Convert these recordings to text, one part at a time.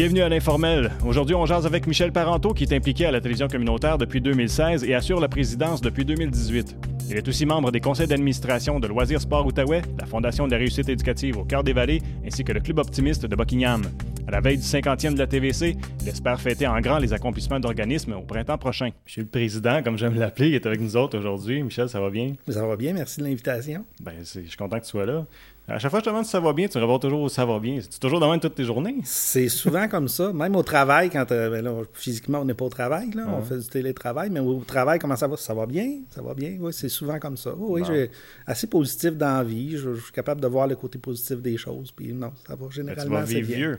Bienvenue à l'Informel. Aujourd'hui, on jase avec Michel Parenteau, qui est impliqué à la télévision communautaire depuis 2016 et assure la présidence depuis 2018. Il est aussi membre des conseils d'administration de Loisirs Sport Outaouais, la Fondation de la réussite éducative au cœur des vallées, ainsi que le Club optimiste de Buckingham. À la veille du 50e de la TVC, il espère fêter en grand les accomplissements d'organismes au printemps prochain. Monsieur le Président, comme j'aime l'appeler, est avec nous autres aujourd'hui. Michel, ça va bien? Ça va bien, merci de l'invitation. Ben, je suis content que tu sois là. À chaque fois que je te demande si ça va bien, tu me réponds toujours ça va bien. C'est toujours même toutes tes journées? C'est souvent comme ça. Même au travail, quand euh, ben là, physiquement, on n'est pas au travail, là, on fait du télétravail, mais au travail, comment ça va? Ça va bien? Ça va bien? Oui, c'est souvent comme ça. Oui, j'ai assez positif dans la vie. Je, suis capable de voir le côté positif des choses. Puis non, ça va généralement. tu vas vivre vieux.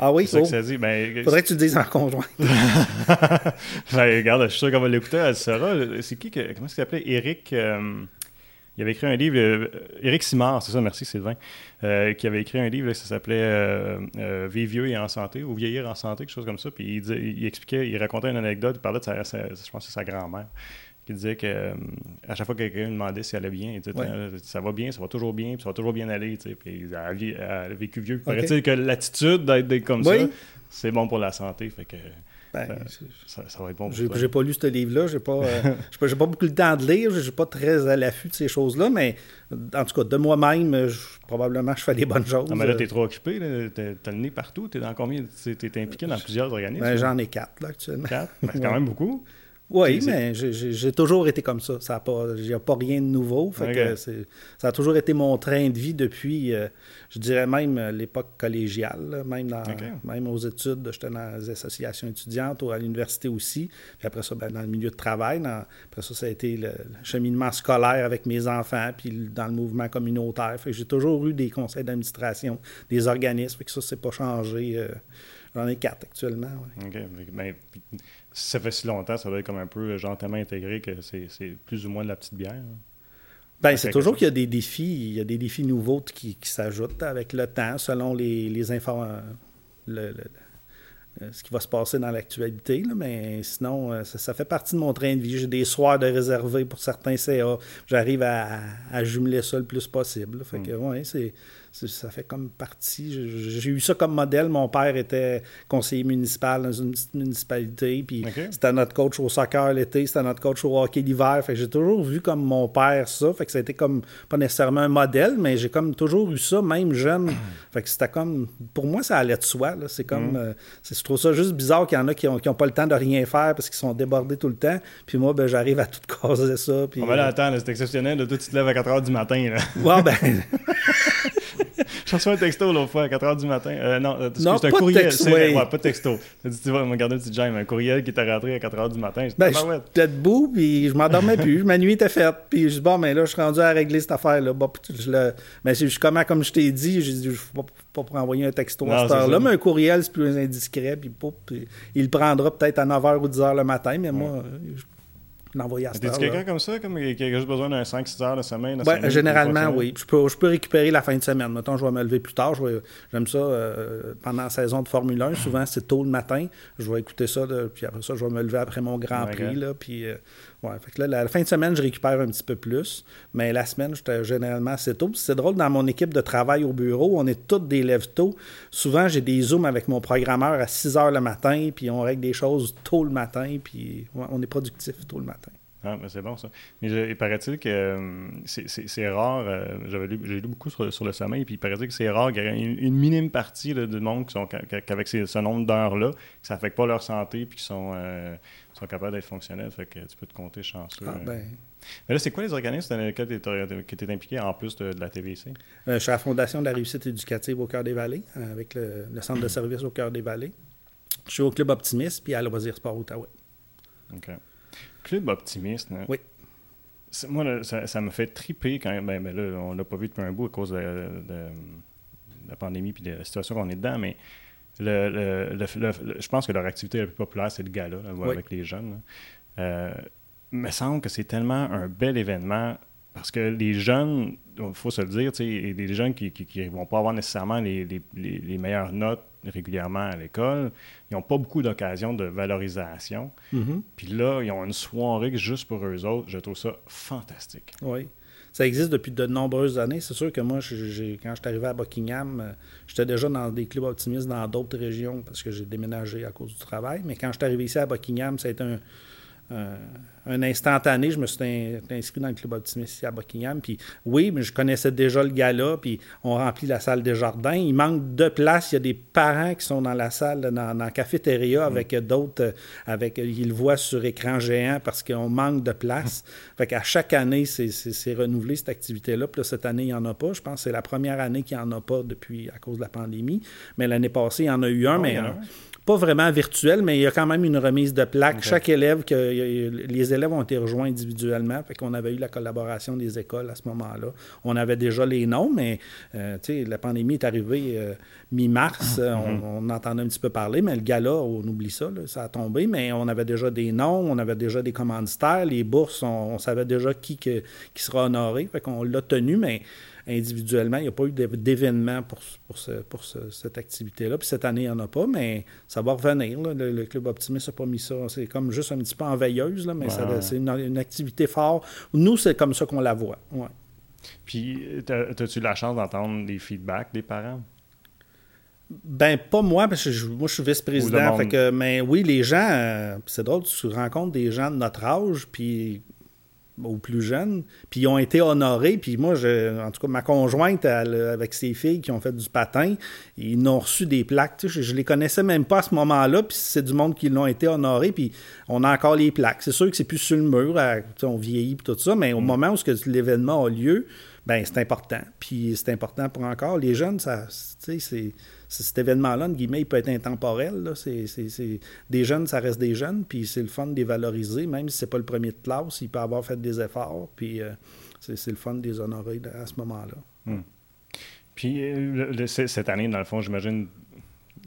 Ah oui, c'est ça que ça dit. Ben, Faudrait que tu le dises en conjoint. ben, regarde, je suis sûr qu'on va l'écouter, elle sera. C'est qui que, Comment est-ce qu'il s'appelait? Eric. Euh, il avait écrit un livre, euh, Éric Simard, c'est ça, merci Sylvain, euh, qui avait écrit un livre, ça s'appelait euh, Vivre vieux et en santé, ou Vieillir en santé, quelque chose comme ça. Puis il, expliquait, il racontait une anecdote, il parlait de sa, je pense que sa grand-mère, qui disait que à chaque fois que quelqu'un lui demandait si elle allait bien, il disait ça va bien, ça va toujours bien, puis ça va toujours bien aller. Puis elle a, vécu vieux. Okay. Paraît-il que l'attitude d'être comme ça, c'est bon pour la santé. Fait que ben, ça, va être bon. J'ai pas lu ce livre-là. J'ai pas, euh, pas, pas, beaucoup de temps de lire. Je suis pas très à l'affût de ces choses-là. Mais en tout cas, de moi-même, probablement, je fais des bonnes choses. Non, mais là, tu es trop occupé. Tu as le nez partout. Tu es dans combien Tu es, impliqué dans plusieurs organismes? ben, J'en ai quatre, là, actuellement. Quatre? Ben, C'est quand même beaucoup. Oui, mais j'ai toujours été comme ça. Ça Il n'y a pas rien de nouveau. Fait ça a toujours été mon train de vie depuis, euh, je dirais même euh, l'époque collégiale, même, dans, même aux études. J'étais dans les associations étudiantes, à l'université aussi. Puis après ça, ben, dans le milieu de travail. après ça, ça a été le, cheminement scolaire avec mes enfants, puis dans le mouvement communautaire. J'ai toujours eu des conseils d'administration, des organismes. que ça, c'est pas changé. Euh, j'en ai quatre actuellement. OK. Ben, si ça fait si longtemps, ça doit être comme un peu gentiment intégré que c'est plus ou moins de la petite bière. Ben, c'est toujours qu'il y a des défis, il y a des défis nouveaux qui, s'ajoutent avec le temps, selon les, les informations. Euh, ce qui va se passer dans l'actualité, mais sinon, euh, ça, fait partie de mon train de vie. J'ai des soirs de réservés pour certains CA. J'arrive à, jumeler ça le plus possible. Fait que, hmm. ouais, c'est, ça fait comme partie. J'ai eu ça comme modèle. Mon père était conseiller municipal dans une petite municipalité. Puis c'était notre coach au soccer l'été, c'était notre coach au hockey l'hiver. Fait que j'ai toujours vu comme mon père ça. Fait que ça a été comme pas nécessairement un modèle, mais j'ai comme toujours eu ça, même jeune. fait que c'était comme. Pour moi, ça allait de soi. C'est comme. Mm. Euh, je trouve ça juste bizarre qu'il y en a qui n'ont ont pas le temps de rien faire parce qu'ils sont débordés tout le temps. Puis moi, ben, j'arrive à tout caser ça. Puis, On va là, attends, c'est exceptionnel. Toi, tu te lèves à 4 h du matin. Là. Ouais, ben. J'ai reçu un texto l'autre fois à 4 h du matin. Euh, non, euh, c'est un courriel. c'est ouais. pas de texto. Tu dit, tu vas me garder un petit gemme, un courriel qui était rentré à 4 h du matin. Ben, j'étais debout, puis je m'endormais plus. Ma nuit était faite. Puis je dis, bon, mais là, je suis rendu à régler cette affaire-là. Bon, je le... Mais je, comment, comme je t'ai dit, je ne pas, pas pour envoyer un texto à cette heure-là, mais un courriel, c'est plus indiscret. Puis, puis, il le prendra peut-être à 9 h ou 10 h le matin, mais moi, je l'envoyer à cette quelqu'un comme ça, comme, qui a juste besoin d'un 5-6 heures de semaine? Ben, généralement, oui. Je peux, je peux récupérer la fin de semaine. Mettons, je vais me lever plus tard. J'aime ça euh, pendant la saison de Formule 1. Souvent, c'est tôt le matin. Je vais écouter ça, puis après ça, je vais me lever après mon Grand Prix. Là, puis, euh, ouais, fait que là, la, fin de semaine, je récupère un petit peu plus. Mais la semaine, j'étais généralement assez tôt. C'est drôle, dans mon équipe de travail au bureau, on est tous des lève tôt. Souvent, j'ai des zooms avec mon programmeur à 6 heures le matin, puis on règle des choses tôt le matin, puis on est productif tôt le matin. Ah, ben c'est bon ça. Mais il paraît-il que euh, c'est rare, euh, j'ai lu beaucoup sur, le sommeil, puis il paraît-il que c'est rare qu'il y ait une, minime partie du monde qui sont qu'avec ce nombre d'heures-là, que ça n'affecte pas leur santé, puis qui sont, euh, sont capables d'être fonctionnels. Fait que tu peux te compter chanceux. Ah, ben. Mais là, c'est quoi les organismes dans lesquels tu es, impliqué en plus de, la TVC? je suis à la Fondation de la réussite éducative au Cœur des Vallées, avec le, Centre de services au Cœur des Vallées. Je suis au Club Optimiste, puis à Loisir Sport Outaouais. OK. Club optimiste. Hein. Oui. Moi, ça, me fait triper quand même. Ben, ben, là, on l'a pas vu depuis un bout à cause de, la pandémie et de la situation qu'on est dedans, mais le, je pense que leur activité la plus populaire, c'est le gala, avec les jeunes. Euh, il me semble que c'est tellement un bel événement parce que les jeunes, il faut se le dire, et les jeunes qui ne vont pas avoir nécessairement les, meilleures notes régulièrement à l'école, ils n'ont pas beaucoup d'occasions de valorisation. Mm-hmm. Puis là, ils ont une soirée juste pour eux autres. Je trouve ça fantastique. Oui. ça existe depuis de nombreuses années. C'est sûr que moi, quand je suis arrivé à Buckingham, euh, j'étais déjà dans des clubs optimistes dans d'autres régions parce que j'ai déménagé à cause du travail. Mais quand je suis arrivé ici à Buckingham, ça a été un, un instantané, je me suis inscrit dans le club optimiste ici à Buckingham. Puis oui, mais je connaissais déjà le gars-là, puis on remplit la salle des jardins. Il manque de place. Il y a des parents qui sont dans la salle, dans, la cafétéria, mm. avec d'autres, avec ils le voient sur écran géant parce qu'on manque de place. fait qu'à chaque année, c'est renouvelé cette activité-là. Puis là, cette année, il n'y en a pas. Je pense que c'est la première année qu'il n'y en a pas depuis à cause de la pandémie. Mais l'année passée, il y en a eu un, mais pas vraiment virtuel, mais il y a quand même une remise de plaques. Chaque élève, que, les élèves ont été rejoints individuellement, fait qu'on avait eu la collaboration des écoles à ce moment-là. On avait déjà les noms, mais euh, la pandémie est arrivée euh, mi-mars, euh, mm-hmm. on, entendait un petit peu parler, mais le gala, on oublie ça, ça a tombé, mais on avait déjà des noms, on avait déjà des commanditaires, les bourses, on, savait déjà qui, qui sera honoré, fait qu'on l'a tenu, mais individuellement. Il n'y a pas eu d'événement pour, pour, cette activité-là. Puis cette année, il n'y en a pas, mais ça va revenir. Le, Club Optimiste n'a pas mis ça. C'est comme juste un petit peu en veilleuse, là, mais c'est une, activité forte. Nous, c'est comme ça qu'on la voit. Ouais. Puis, as-tu la chance d'entendre des feedbacks des parents? Ben, pas moi, parce que moi, je suis vice-président. mais oui, les gens, euh, c'est drôle, tu rencontres des gens de notre âge, puis ou plus jeunes, puis ils ont été honorés. Puis moi, je, en tout cas, ma conjointe, avec ses filles qui ont fait du patin, ils ont reçu des plaques. je, je les connaissais même pas à ce moment-là, puis c'est du monde qui l'ont été honorés, puis on a encore les plaques. C'est sûr que c'est plus sur le mur, on vieillit, puis tout ça, mais au mm. moment où l'événement a lieu, ben c'est important. Puis c'est important pour encore. Les jeunes, ça, c'est cet événement-là, en guillemets, il peut être intemporel. C'est, des jeunes, ça reste des jeunes, puis c'est le fun de les valoriser, même si c'est pas le premier de classe, ils peuvent avoir fait des efforts, puis euh, c'est, le fun de les honorer à ce moment-là. Hmm. Puis euh, cette année, dans le fond, j'imagine, il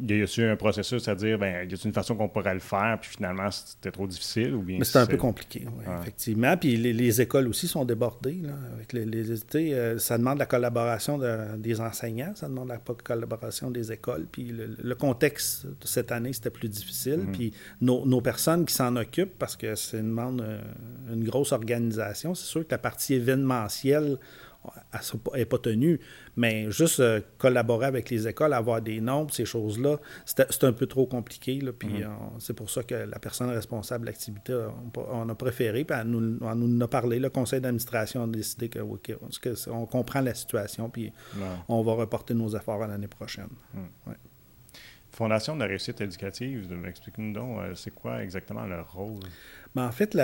y a eu un processus à dire, ben, y a une façon qu'on pourrait le faire, puis finalement, c'était trop difficile ou bien. Mais c'est un peu compliqué, oui, effectivement. Puis les, écoles aussi sont débordées. Là, avec les, les euh, ça demande la collaboration des enseignants, ça demande la collaboration des écoles. Puis le, contexte de cette année, c'était plus difficile. Mm-hmm. Puis nos, nos, personnes qui s'en occupent, parce que ça demande euh, une grosse organisation, c'est sûr que la partie événementielle, n'est pas tenue. Mais juste euh, collaborer avec les écoles, avoir des nombres, ces choses-là, c'est un peu trop compliqué. Là, puis mhm. c'est pour ça que la personne responsable de l'activité, on, a préféré, puis elle nous, nous a parlé. Le conseil d'administration a décidé que, on comprend la situation, puis on va reporter nos efforts à l'année prochaine. Mhm. Fondation de la réussite éducative, explique-nous donc, euh, c'est quoi exactement leur rôle? Ben, en fait,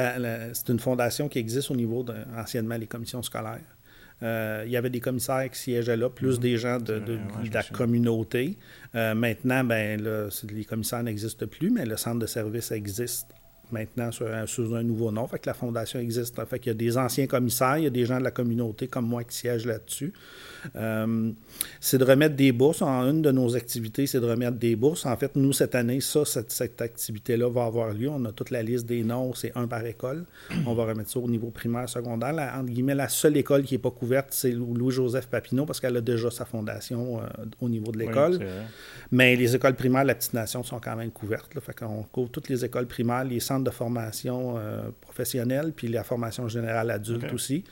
c'est une fondation qui existe au niveau de, anciennement les commissions scolaires. Euh, il y avait des commissaires qui siégeaient là, plus mhm. des gens de, la communauté. Euh, maintenant, ben, les commissaires n'existent plus, mais le centre de service existe maintenant sous un, nouveau nom. Fait que la fondation existe. Fait qu'il y a des anciens commissaires, il y a des gens de la communauté comme moi qui siègent là-dessus. Euh, c'est de remettre des bourses. En une de nos activités, c'est de remettre des bourses. En fait, nous, cette année, ça, cette, activité-là va avoir lieu. On a toute la liste des noms, c'est un par école. On va remettre ça au niveau primaire, secondaire. La, entre guillemets, la seule école qui n'est pas couverte, c'est Louis-Joseph Papineau parce qu'elle a déjà sa fondation euh, au niveau de l'école. Mais les écoles primaires, la petite nation, sont quand même couvertes. Là. Fait qu'on couvre toutes les écoles primaires, les centres de formation euh, professionnelle, puis la formation générale adulte aussi.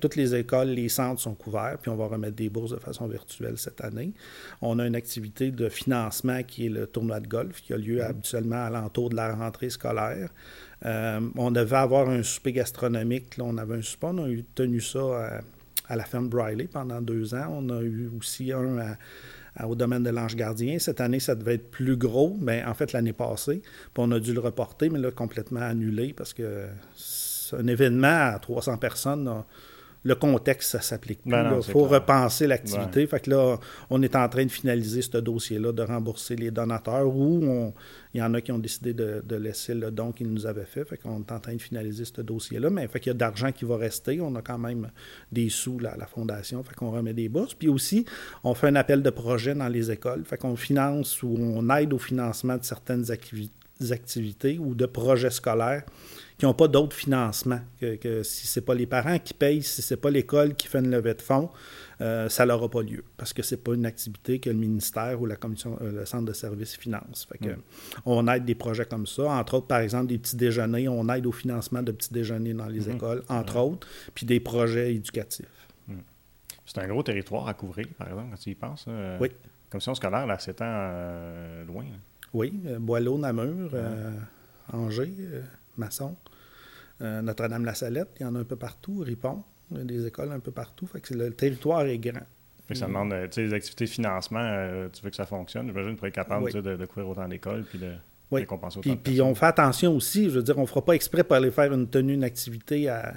Toutes les écoles, les centres sont couverts, puis on va remettre des bourses de façon virtuelle cette année. On a une activité de financement qui est le tournoi de golf, qui a lieu mm-hmm. habituellement à l'entour de la rentrée scolaire. Euh, on devait avoir un souper gastronomique. Là, on avait un souper, on a eu, tenu ça à, à la ferme Briley pendant deux ans. On a eu aussi un à au domaine de l'Ange Gardien. Cette année, ça devait être plus gros, mais en fait, l'année passée. Puis on a dû le reporter, mais là, complètement annulé parce que un événement à 300 personnes le contexte, ça s'applique plus. Ben il faut repenser l'activité. Fait que là, on est en train de finaliser ce dossier-là, de rembourser les donateurs ou il y en a qui ont décidé de, laisser le don qu'ils nous avaient fait. Fait qu'on est en train de finaliser ce dossier-là. Mais fait qu'il y a d'argent qui va rester. On a quand même des sous là, à la fondation. Fait qu'on remet des bourses. Puis aussi, on fait un appel de projet dans les écoles. Fait qu'on finance ou on aide au financement de certaines activités ou de projets scolaires qui n'ont pas d'autres financements. Que, que si ce n'est pas les parents qui payent, si ce n'est pas l'école qui fait une levée de fonds, euh, ça n'aura pas lieu parce que ce n'est pas une activité que le ministère ou la commission, euh, le centre de services finance. Fait que, Mm. On aide des projets comme ça. Entre autres, par exemple, des petits déjeuners. On aide au financement de petits déjeuners dans les Mhm. écoles, entre autres, puis des projets éducatifs. C'est un gros territoire à couvrir, par exemple, quand tu y penses. hein. Oui. Commission scolaire, là, c'est euh, loin. là. Oui, euh, Boileau, Namur, euh, Angers, euh, Masson, euh, Notre-Dame-la-Salette, il y en a un peu partout, Ripon, il y a des écoles un peu partout. Fait que le territoire est grand. Ça Mm. demande, euh, tu sais, les activités de financement, euh, tu veux que ça fonctionne, j'imagine, pour être capable Oui. de, de couvrir autant d'écoles puis de Oui. récompenser autant Puis, de puis on fait attention aussi, je veux dire, on ne fera pas exprès pour aller faire une tenue, une activité à,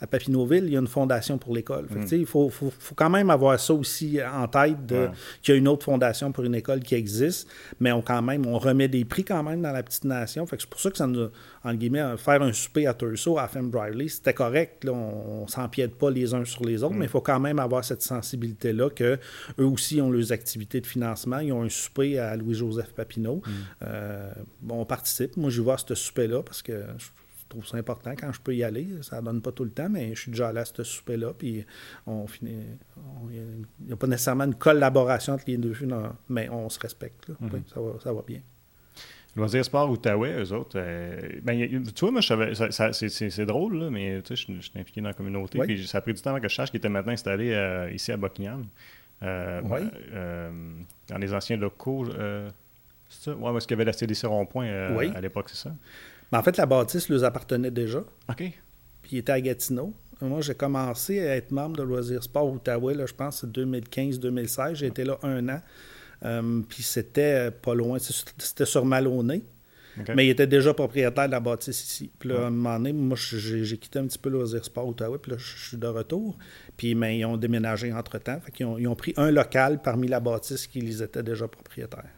à Papineauville, il y a une fondation pour l'école. Mm. Il faut, faut- faut quand même avoir ça aussi en tête, Ouais. qu'il y a une autre fondation pour une école qui existe, mais on quand même, on remet des prix quand même dans la petite nation. Fait que c'est pour ça que ça nous, en guillemets, faire un souper à Turso, à FM Briley, c'était correct. Là, on ne s'empiète pas les uns sur les autres, Mm. mais il faut quand même avoir cette sensibilité-là que eux aussi ont leurs activités de financement. Ils ont un souper à Louis-Joseph Papineau. Mm. Euh, on participe. Moi, je vais à ce souper-là parce que je trouve ça important quand je peux y aller. Ça donne pas tout le temps, mais je suis déjà allé à ce souper-là. Puis on finit. Il n'y a pas nécessairement une collaboration entre les deux, non, mais on se respecte. là. Mhm. Oui, ça, va, ça va bien. Loisirs Sport Outaouais, eux autres, euh, ben, a- tu vois, moi, je c'est- drôle, là, mais tu sais, je, je suis impliqué dans la communauté, Oui. puis ça a pris du temps avant que je sache qu'ils étaient maintenant installés euh, ici à Buckingham, euh, Oui. euh, dans les anciens locaux. C'est ça? Ouais, parce qu'il y avait la CDC Rond-Point Oui. à l'époque, c'est ça? En fait, la bâtisse leur appartenait déjà. OK. Puis il était à Gatineau. Moi, j'ai commencé à être membre de Loisirs Sport Outaouais, là, je pense, c'est 2015-2016. J'ai été là un an. Euh, puis c'était pas loin, c'était sur Maloney. OK. Mais il était déjà propriétaire de la bâtisse ici. Puis là, à un moment donné, moi, j'ai quitté un petit peu Loisirs Sport Outaouais, puis là, je suis de retour. Puis mais, ils ont déménagé entre-temps. Fait qu'ils ont, ils ont pris un local parmi la bâtisse qui les était déjà propriétaires.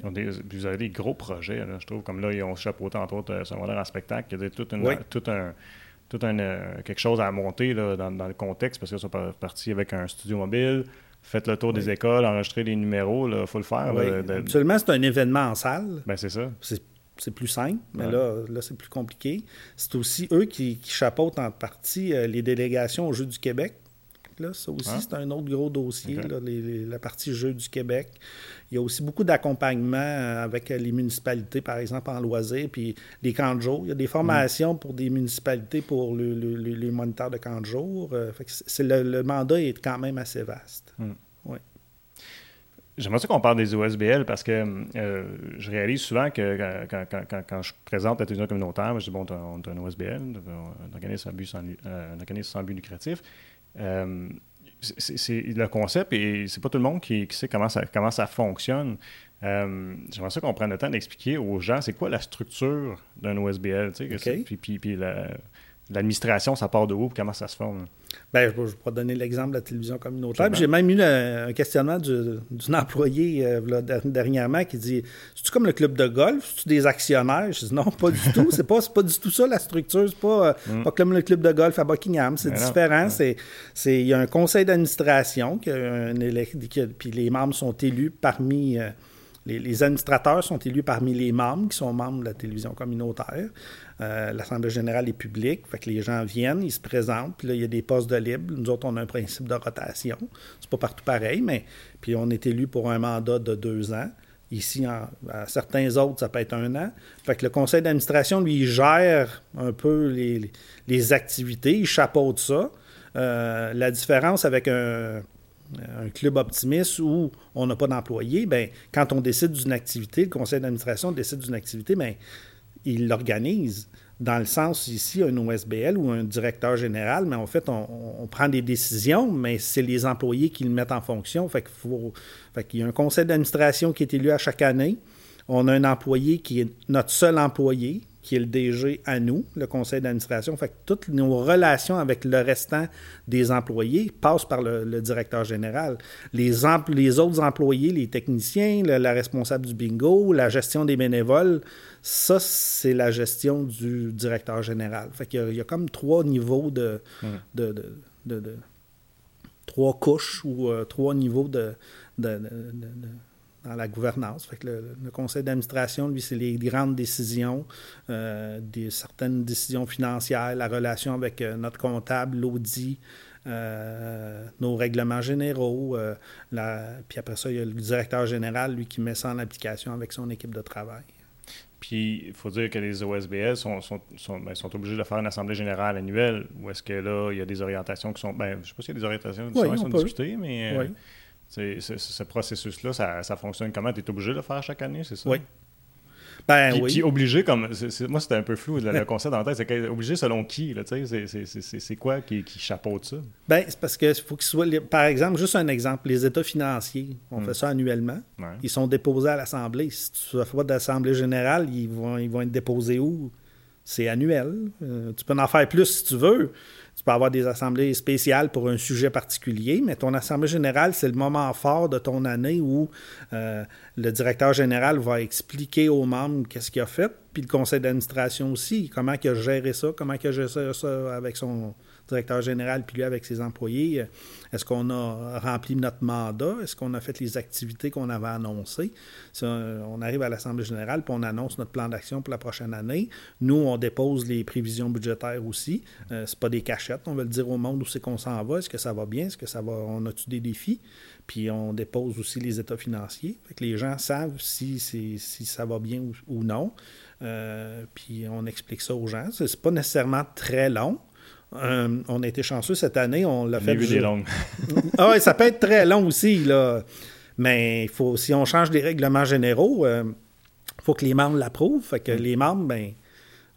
Ils ont des- vous avez des gros projets, là, je trouve. Comme là, ils ont chapeauté, entre autres, euh, secondaire en spectacle. Il y a tout, Oui. un, tout un, euh, quelque chose à monter là, dans, dans le contexte parce qu'ils sont par- partis avec un studio mobile. Faites le tour des écoles, enregistrez les numéros, il faut le faire. Oui. là, de- Habituellement, c'est un événement en salle. ben, c'est ça. C'est c'est plus simple, mais Ouais. là, là c'est plus compliqué. C'est aussi eux qui, qui chapeautent en partie euh, les délégations aux Jeux du Québec. Là, ça aussi, Ah. c'est un autre gros dossier, Ok. là, les- les- la partie Jeux du Québec. Il y a aussi beaucoup d'accompagnement euh, avec les municipalités, par exemple, en loisirs, puis les camps de jour. Il y a des formations pour des municipalités pour le- le- le- les moniteurs de camps de jour. Euh, fait que le, mandat est quand même assez vaste. J'aimerais ça qu'on parle des OSBL parce que euh, je réalise souvent que quand, quand- quand- quand je présente la télévision communautaire, je dis bon, on est un OSBL, un organisme sans but, sans, euh, un organisme sans but lucratif. Euh, c'est, le concept et c'est pas tout le monde qui, qui sait comment ça, comment ça fonctionne. Euh, j'aimerais ça qu'on prenne le temps d'expliquer aux gens c'est quoi la structure d'un OSBL. tu sais, que OK. c'est- Puis, puis, puis la- l'administration, ça part de où? Comment ça se forme? Ben, je, je pourrais donner l'exemple de la télévision communautaire. J'ai même eu le- un questionnement du- d'un employé euh, là, der- dernièrement qui dit C'est-tu comme le club de golf? C'est-tu des actionnaires? Je dis Non, pas du tout. C'est pas, pas du tout ça la structure. C'est pas, euh, pas comme le club de golf à Buckingham. C'est Mm. Différent. Ouais. C'est, il y a un conseil d'administration, puis les membres sont élus parmi. euh, les, administrateurs sont élus parmi les membres qui sont membres de la télévision communautaire. Euh, L'Assemblée générale est publique, fait que les gens viennent, ils se présentent, puis là, il y a des postes de libre. Nous autres, on a un principe de rotation. C'est pas partout pareil, mais puis on est élu pour un mandat de deux ans. Ici, à certains autres, ça peut être un an. Fait que le conseil d'administration, lui, il gère un peu les activités, il chapeaute ça. Euh, la différence avec un, un club optimiste où on n'a pas d'employés, ben, quand on décide d'une activité, le conseil d'administration décide d'une activité, ben, il l'organise. Dans le sens ici, un OSBL ou un directeur général, mais en fait, on, prend des décisions, mais c'est les employés qui le mettent en fonction. Fait qu'il y a un conseil d'administration qui est élu à chaque année. On a un employé qui est notre seul employé, qui est le DG à nous, le conseil d'administration. Fait que toutes nos relations avec le restant des employés passent par le, le directeur général. Les, empl- les autres employés, les techniciens, le- la responsable du bingo, la gestion des bénévoles, ça, c'est la gestion du directeur général. Fait qu'il y a, il y a comme trois niveaux de, de, de- de- de- trois couches ou euh, trois niveaux de- dans la gouvernance. Fait que le, conseil d'administration, lui, c'est les grandes décisions, euh, des, certaines décisions financières, la relation avec euh, notre comptable, l'audit, euh, nos règlements généraux. puis après ça, il y a le directeur général, lui, qui met ça en application avec son équipe de travail. Puis, il faut dire que les OSBS sont, sont, sont, ben, sont, obligés de faire une assemblée générale annuelle, où est-ce que là, il y a des orientations qui sont... Ben, je ne sais pas s'il y a des orientations qui sont, discutées, mais... Oui ce processus-là, ça, fonctionne comment? Tu es obligé de le faire chaque année, c'est ça? Oui. Ben, puis, oui. obligé, comme. moi, c'était un peu flou, le, concept dans la tête. C'est obligé selon qui? C'est quoi qui, qui chapeaute ça? Ben, c'est parce que faut qu'il soit. Par exemple, juste un exemple, les états financiers, on hmm. fait ça annuellement. Ils sont déposés à l'Assemblée. Si tu ne fais pas d'Assemblée générale, ils vont, ils vont être déposés où? C'est annuel. Euh, tu peux en faire plus si tu veux. Tu peux avoir des assemblées spéciales pour un sujet particulier, mais ton assemblée générale, c'est le moment fort de ton année où euh, le directeur général va expliquer aux membres qu'est-ce qu'il a fait, puis le conseil d'administration aussi, comment il a géré ça, comment il a géré ça avec son, directeur général, puis lui avec ses employés, euh, est-ce qu'on a rempli notre mandat? Est-ce qu'on a fait les activités qu'on avait annoncées? on arrive à l'Assemblée générale, puis on annonce notre plan d'action pour la prochaine année. Nous, on dépose les prévisions budgétaires aussi. Euh, c'est pas des cachettes. On veut le dire au monde où c'est qu'on s'en va. Est-ce que ça va bien? Est-ce que ça va? On a-tu des défis? Puis on dépose aussi les états financiers. Fait que les gens savent si, ça va bien ou, non. Euh, puis on explique ça aux gens. C'est pas nécessairement très long. Euh, on a été chanceux cette année, on l'a fait. Vu longues. ah oui, ça peut être très long aussi, là. Mais il faut, si on change les règlements généraux, il euh, faut que les membres l'approuvent. Fait que mm. les membres, ben,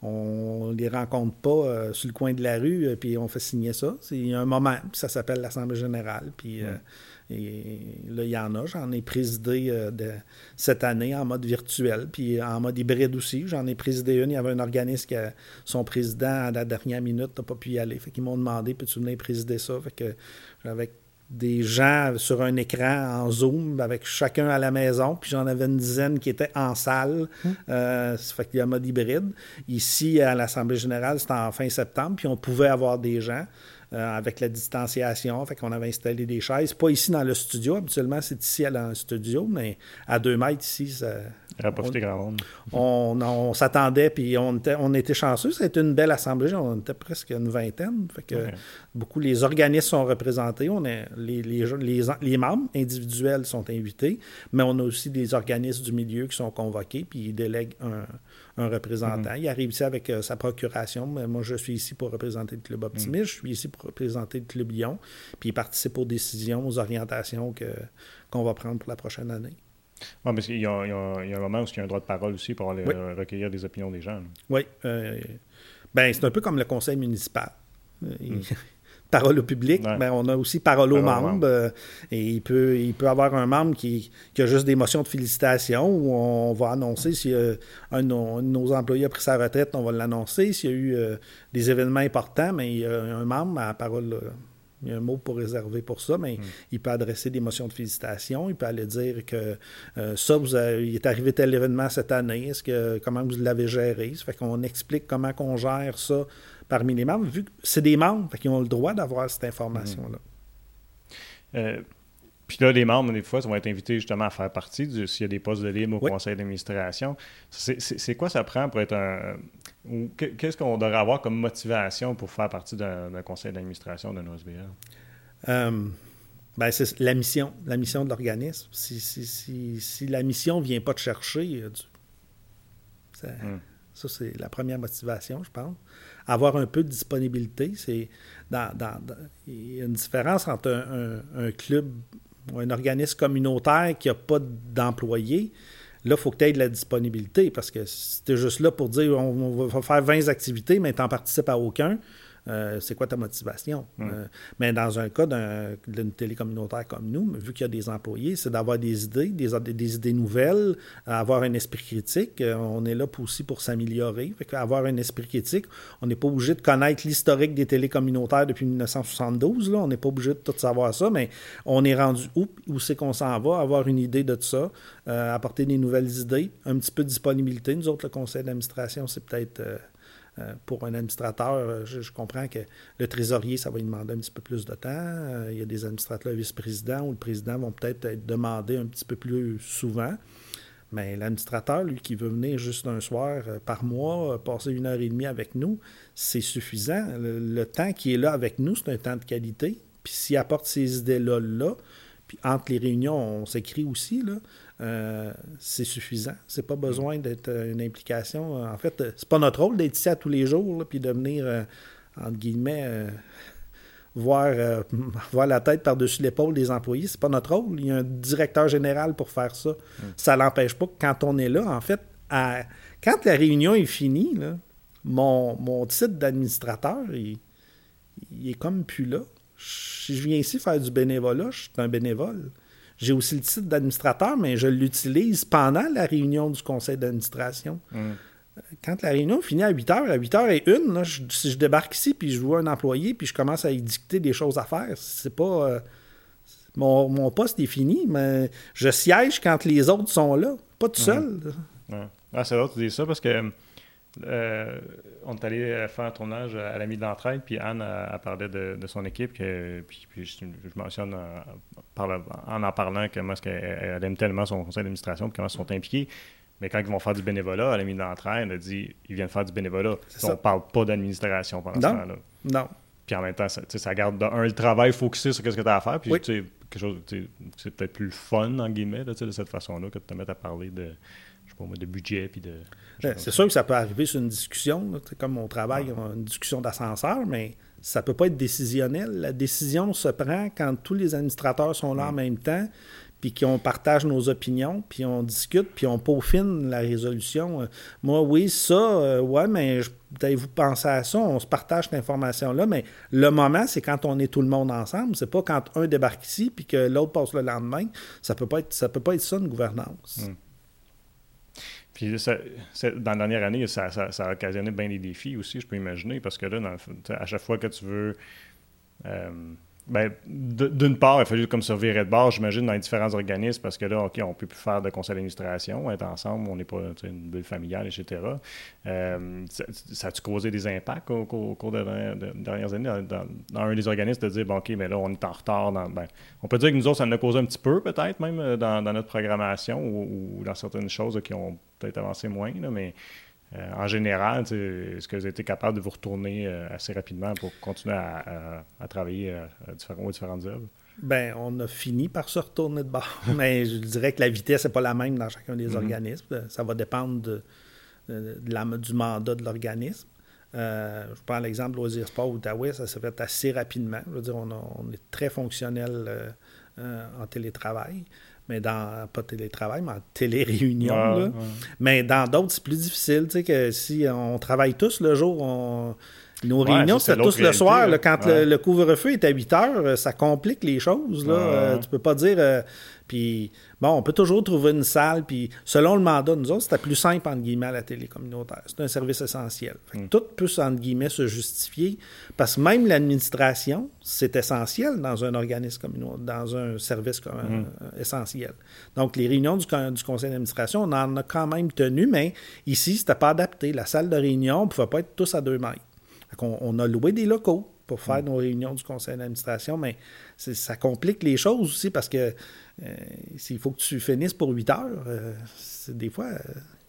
on les rencontre pas euh, sur le coin de la rue, puis on fait signer ça. C'est un moment, ça s'appelle l'Assemblée générale. Puis mm. Et là, il y en a. J'en ai présidé euh, de, cette année en mode virtuel, puis en mode hybride aussi. J'en ai présidé une. Il y avait un organisme qui, son président, à la dernière minute, n'a pas pu y aller. Fait qu'ils m'ont demandé, peux-tu venir présider ça? Fait que avec des gens sur un écran en Zoom, avec chacun à la maison, puis j'en avais une dizaine qui étaient en salle. Mmh. Euh, ça fait qu'il y a un mode hybride. Ici, à l'Assemblée générale, c'était en fin septembre, puis on pouvait avoir des gens. Euh, avec la distanciation. Fait qu'on avait installé des chaises. Pas ici dans le studio. Habituellement, c'est ici à le studio, mais à deux mètres ici, ça. on, on, s'attendait, puis on était, on était chanceux. C'était une belle assemblée. On était presque une vingtaine. Fait que beaucoup, les organismes sont représentés. On est, les, les, les, les, membres individuels sont invités, mais on a aussi des organismes du milieu qui sont convoqués, puis ils délèguent un, un représentant. Mhm. Il arrive ici avec euh, sa procuration. Mais moi, je suis ici pour représenter le club optimiste. Mhm. Je suis ici pour représenter le club Lyon. Puis il participe aux décisions, aux orientations que, qu'on va prendre pour la prochaine année. Oui, mais il y, a, un moment où il y a un droit de parole aussi pour aller recueillir des opinions des gens. Oui. Euh, ben, c'est un peu comme le conseil municipal. Euh, mhm parole au public, mais ben, on a aussi parole aux membres. Euh, et il peut, il peut avoir un membre qui, a juste des motions de félicitations où on va annoncer si un, de nos, employés a pris sa retraite, on va l'annoncer. S'il y a eu euh, des événements importants, mais il y a un membre à parole. Euh, il y a un mot pour réserver pour ça, mais hmm. il peut adresser des motions de félicitations. Il peut aller dire que ça, vous il est arrivé tel événement cette année. Est-ce que comment vous l'avez géré? Ça fait qu'on explique comment on gère ça parmi les membres, vu que c'est des membres qui ont le droit d'avoir cette information-là. Euh, puis là, les membres, des fois, vont être invités justement à faire partie s'il y a des postes de libre au conseil d'administration. C'est quoi ça prend pour être un. Qu'est-ce qu'on devrait avoir comme motivation pour faire partie d'un conseil d'administration d'un OSBL? Euh, ben, c'est la mission, la mission de l'organisme. Si, si, si, la mission ne vient pas te chercher, ça, hmm. ça c'est la première motivation, je pense avoir un peu de disponibilité. C'est dans, il y a une différence entre un, club ou un organisme communautaire qui n'a pas d'employés. Là, il faut que tu aies de la disponibilité parce que si tu es juste là pour dire on, va faire 20 activités, mais tu n'en participes à aucun, euh, c'est quoi ta motivation? Euh, mais dans un cas d'une télé communautaire comme nous, vu qu'il y a des employés, c'est d'avoir des idées, des, des, idées nouvelles, avoir un esprit critique. Euh, on est là aussi pour s'améliorer. Avoir un esprit critique, on n'est pas obligé de connaître l'historique des télé communautaires depuis 1972. Là. On n'est pas obligé de tout savoir ça, mais on est rendu où, où c'est qu'on s'en va, avoir une idée de tout ça, apporter des nouvelles idées, un petit peu de disponibilité. Nous autres, le conseil d'administration, c'est peut-être pour un administrateur, je, comprends que le trésorier, ça va lui demander un petit peu plus de temps. il y a des administrateurs vice-présidents où le président vont peut-être être demandés un petit peu plus souvent. Mais l'administrateur, lui, qui veut venir juste un soir par mois, passer une heure et demie avec nous, c'est suffisant. Le, temps qui est là avec nous, c'est un temps de qualité. Puis s'il apporte ces idées-là là, puis entre les réunions, on s'écrit aussi, là, euh, c'est suffisant. C'est pas besoin d'être euh, une implication. En fait, euh, c'est pas notre rôle d'être ici à tous les jours, puis de venir, entre guillemets, voir, voir la tête par-dessus l'épaule des employés. C'est pas notre rôle. Il y a un directeur général pour faire ça. Ça mm. Ça l'empêche pas que quand on est là, en fait, quand la réunion est finie, mon, mon titre d'administrateur, il, il, est comme plus là. Si je viens ici faire du bénévolat, je suis un bénévole. J'ai aussi le titre d'administrateur, mais je l'utilise pendant la réunion du conseil d'administration. Mm. Quand la réunion finit à 8 h, à 8 h et une, si je débarque ici puis je vois un employé puis je commence à lui dicter des choses à faire, c'est pas. Euh, mon, poste est fini, mais je siège quand les autres sont là, pas tout mm. seul. Ah, c'est vrai, tu dis ça parce que euh, on est allé euh, faire un tournage à l'ami d'entraide, puis Anne a, parlé de, son équipe, que, puis, je, mentionne euh, en en parlant comment est-ce qu'elle aime tellement son conseil d'administration, puis comment ils sont impliqués. Mais quand ils vont faire du bénévolat, à l'ami d'entraide, elle a dit ils viennent faire du bénévolat. On ne parle pas d'administration pendant ce temps-là. Non. Puis en même temps, ça, ça garde un, le travail focusé sur ce que tu as à faire. Puis quelque chose, c'est peut-être plus fun, en guillemets, de cette façon-là, que de te mettre à parler de, de budget puis de ben, c'est sûr que ça peut arriver sur une discussion, comme on travaille, on une discussion d'ascenseur, mais ça ne peut pas être décisionnel. La décision se prend quand tous les administrateurs sont là en même temps, puis qu'on partage nos opinions, puis on discute, puis on peaufine la résolution. Euh, moi, oui, ça, euh, ouais, mais vous pensez à ça, on se partage cette information-là, mais le moment, c'est quand on est tout le monde ensemble. C'est pas quand un débarque ici, puis que l'autre passe le lendemain. Ça peut pas être ça peut pas être ça, une gouvernance. Hmm. Puis dans la dernière année, ça, a occasionné bien des défis aussi, je peux imaginer, parce que là, à chaque fois que tu veux euh, ben, d'une part, il fallu comme se virer de bord, j'imagine, dans les différents organismes, parce que là, OK, on ne peut plus faire de conseil d'administration, être ensemble, on n'est pas une bulle familiale, etc. Euh, ça, a-tu causé des impacts au, cours des dernières années dans, un des organismes de dire, bon, OK, mais là, on est en retard. Dans, ben, on peut dire que nous autres, ça en a causé un petit peu, peut-être, même, euh, dans, notre programmation ou, dans certaines choses qui ont peut-être avancé moins, mais euh, en général, est-ce que vous avez été capable de vous retourner euh, assez rapidement pour continuer à, travailler euh, à, aux différentes œuvres? Ben, on a fini par se retourner de bord, mais je dirais que la vitesse n'est pas la même dans chacun des mm-hmm. organismes. Ça va dépendre du mandat de l'organisme. je prends l'exemple de Loisirs Sport Outaouais, ça s'est fait assez rapidement. Je veux dire, on, on est très fonctionnel en télétravail mais dans, pas télétravail, mais en télé-réunion. Mais dans d'autres, c'est plus difficile. Tu sais, que si on travaille tous le jour, on, nos réunions, c'est tous le soir. quand le, couvre-feu est à 8 heures, ça complique les choses. Là. Euh, tu peux pas dire. Euh, puis, bon, on peut toujours trouver une salle. Puis, selon le mandat, nous autres, c'était plus simple, entre guillemets, à la télé communautaire. C'est un service essentiel. Hmm. Tout peut, entre guillemets, se justifier. Parce que même l'administration, c'est essentiel dans un organisme communautaire, dans un service hmm. euh, essentiel. Donc, les réunions du, du conseil d'administration, on en a quand même tenu, mais ici, c'était pas adapté. La salle de réunion, on ne pouvait pas être tous à deux mètres. On, a loué des locaux pour faire mm. nos réunions du conseil d'administration, mais ça complique les choses aussi parce que euh, s'il faut que tu finisses pour 8 heures, euh, des fois,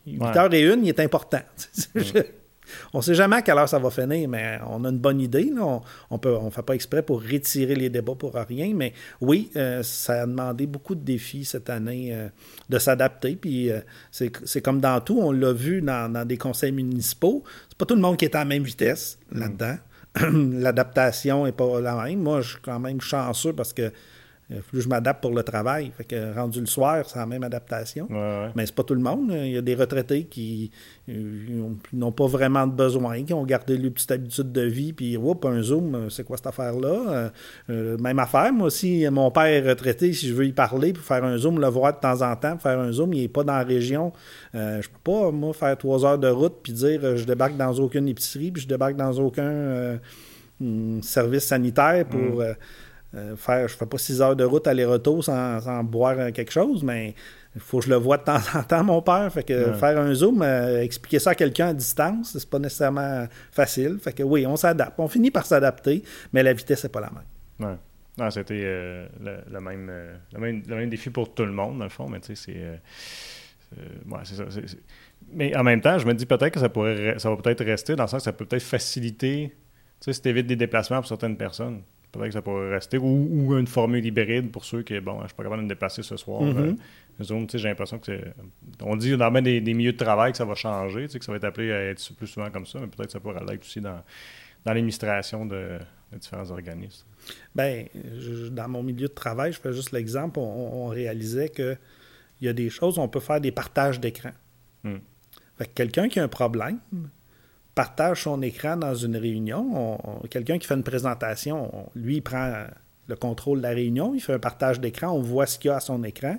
8 euh, heures et une, il est important. On ne sait jamais à quelle heure ça va finir, mais on a une bonne idée. On ne on fait pas exprès pour retirer les débats pour rien, mais oui, euh, ça a demandé beaucoup de défis cette année euh, de s'adapter. Puis euh, c'est comme dans tout, on l'a vu dans, des conseils municipaux. C'est pas tout le monde qui est à la même vitesse mm. là-dedans. L'adaptation n'est pas la même. Moi, je suis quand même chanceux parce que plus je m'adapte pour le travail. Fait que rendu le soir, c'est la même adaptation. Mais c'est pas tout le monde. Il y a des retraités qui euh, n'ont pas vraiment de besoin, qui ont gardé leur petite habitude de vie, puis whoop, un Zoom, c'est quoi cette affaire-là? Euh, euh, même affaire, moi aussi, mon père est retraité, si je veux y parler, pour faire un Zoom, le voir de temps en temps, faire un Zoom, il n'est pas dans la région. je peux pas, moi, faire trois heures de route, puis dire je débarque dans aucune épicerie, puis je débarque dans aucun service sanitaire pour... Mm. Euh, faire, je fais pas six heures de route aller-retour sans, boire quelque chose, mais il faut que je le vois de temps en temps, mon père. Fait que faire un zoom, euh, expliquer ça à quelqu'un à distance, c'est pas nécessairement facile. Fait que oui, on s'adapte. On finit par s'adapter, mais la vitesse n'est pas la même. Ouais. Non, c'était euh, le, même, le, même, le, même, défi pour tout le monde, dans le fond, mais tu sais, c'est. ouais, c'est ça. Mais en même temps, je me dis peut-être que ça pourrait ça va peut-être rester, dans le sens que ça peut peut-être faciliter. Tu sais, si tu évites des déplacements pour certaines personnes. Peut-être que ça pourrait rester. Ou, une formule hybride pour ceux qui, bon, je suis pas capable de me déplacer ce soir. Mm-hmm. Euh, j'ai l'impression que c'est. On dit dans des, des, milieux de travail que ça va changer, que ça va être appelé à être plus souvent comme ça, mais peut-être que ça pourrait l'être aussi dans, dans l'administration de, différents organismes. Bien, dans mon milieu de travail, je fais juste l'exemple, on, réalisait qu'il y a des choses, on peut faire des partages d'écran. Hmm. Fait que quelqu'un qui a un problème, partage son écran dans une réunion. Quelqu'un qui fait une présentation, lui, il prend le contrôle de la réunion, il fait un partage d'écran, on voit ce qu'il y a à son écran.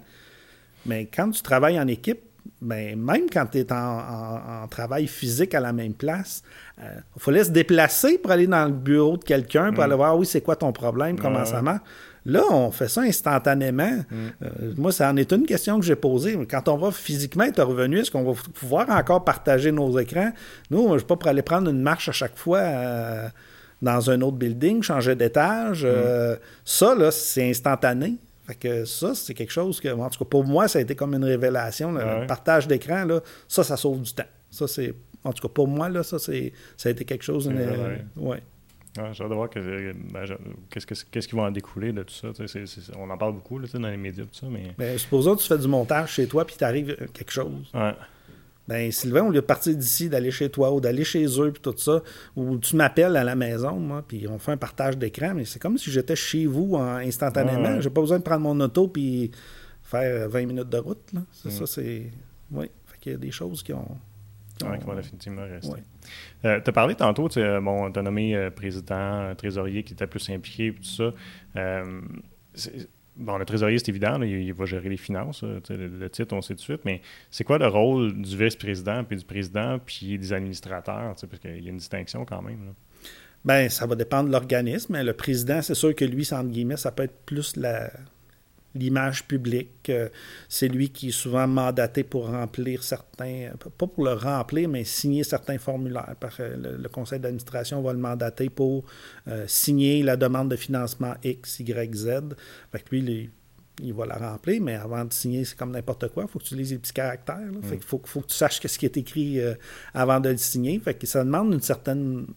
Mais quand tu travailles en équipe, ben, même quand tu es en, travail physique à la même place, il euh, faut se déplacer pour aller dans le bureau de quelqu'un pour mm. aller voir, oui, c'est quoi ton problème, comment ça marche. Là, on fait ça instantanément. Mm. Euh, moi, ça en est une question que j'ai posée. Quand on va physiquement être revenu, est-ce qu'on va pouvoir encore partager nos écrans? Nous, je ne suis pas pour aller prendre une marche à chaque fois euh, dans un autre building, changer d'étage. Mm. Euh, ça, là, c'est instantané. Fait que ça, c'est quelque chose que, en tout cas, pour moi, ça a été comme une révélation. Le partage d'écran, là, ça, ça sauve du temps. Ça, c'est, en tout cas, pour moi, là, ça, c'est, ça a été quelque chose. ouais. J'ai hâte de voir ben, qu'est-ce, qu'est-ce qui va en découler de tout ça. on en parle beaucoup là, dans les médias, tout ça, mais... Ben, supposons que tu fais du montage chez toi puis t'arrive quelque chose. Ouais. Ben, Sylvain, au lieu de partir d'ici, d'aller chez toi ou d'aller chez eux puis tout ça, ou tu m'appelles à la maison, moi, puis on fait un partage d'écran, mais c'est comme si j'étais chez vous instantanément. J'ai pas besoin de prendre mon auto puis faire 20 minutes de route. C'est ça, c'est... Oui, fait qu'il y a des choses qui ont oui, qui vont définitivement rester. Euh, tu as parlé tantôt, tu bon, as nommé euh, président, trésorier qui était plus impliqué, tout ça. Euh, bon, le trésorier, c'est évident, il, va gérer les finances, le, titre, on sait tout de suite, mais c'est quoi le rôle du vice-président, puis du président, puis des administrateurs, parce qu'il y a une distinction quand même. Bien, ça va dépendre de l'organisme. Le président, c'est sûr que lui, guillemets, ça peut être plus la, l'image publique. Euh, c'est lui qui est souvent mandaté pour remplir certains, pas pour le remplir, mais signer certains formulaires. Le, conseil d'administration va le mandater pour euh, signer la demande de financement X, Y, Z. Fait que lui, il, va la remplir, mais avant de signer, c'est comme n'importe quoi. Il faut que tu lises les petits caractères. Fait mm. qu'il faut, faut, que tu saches ce qui est écrit euh, avant de le signer. Fait que ça demande une certaine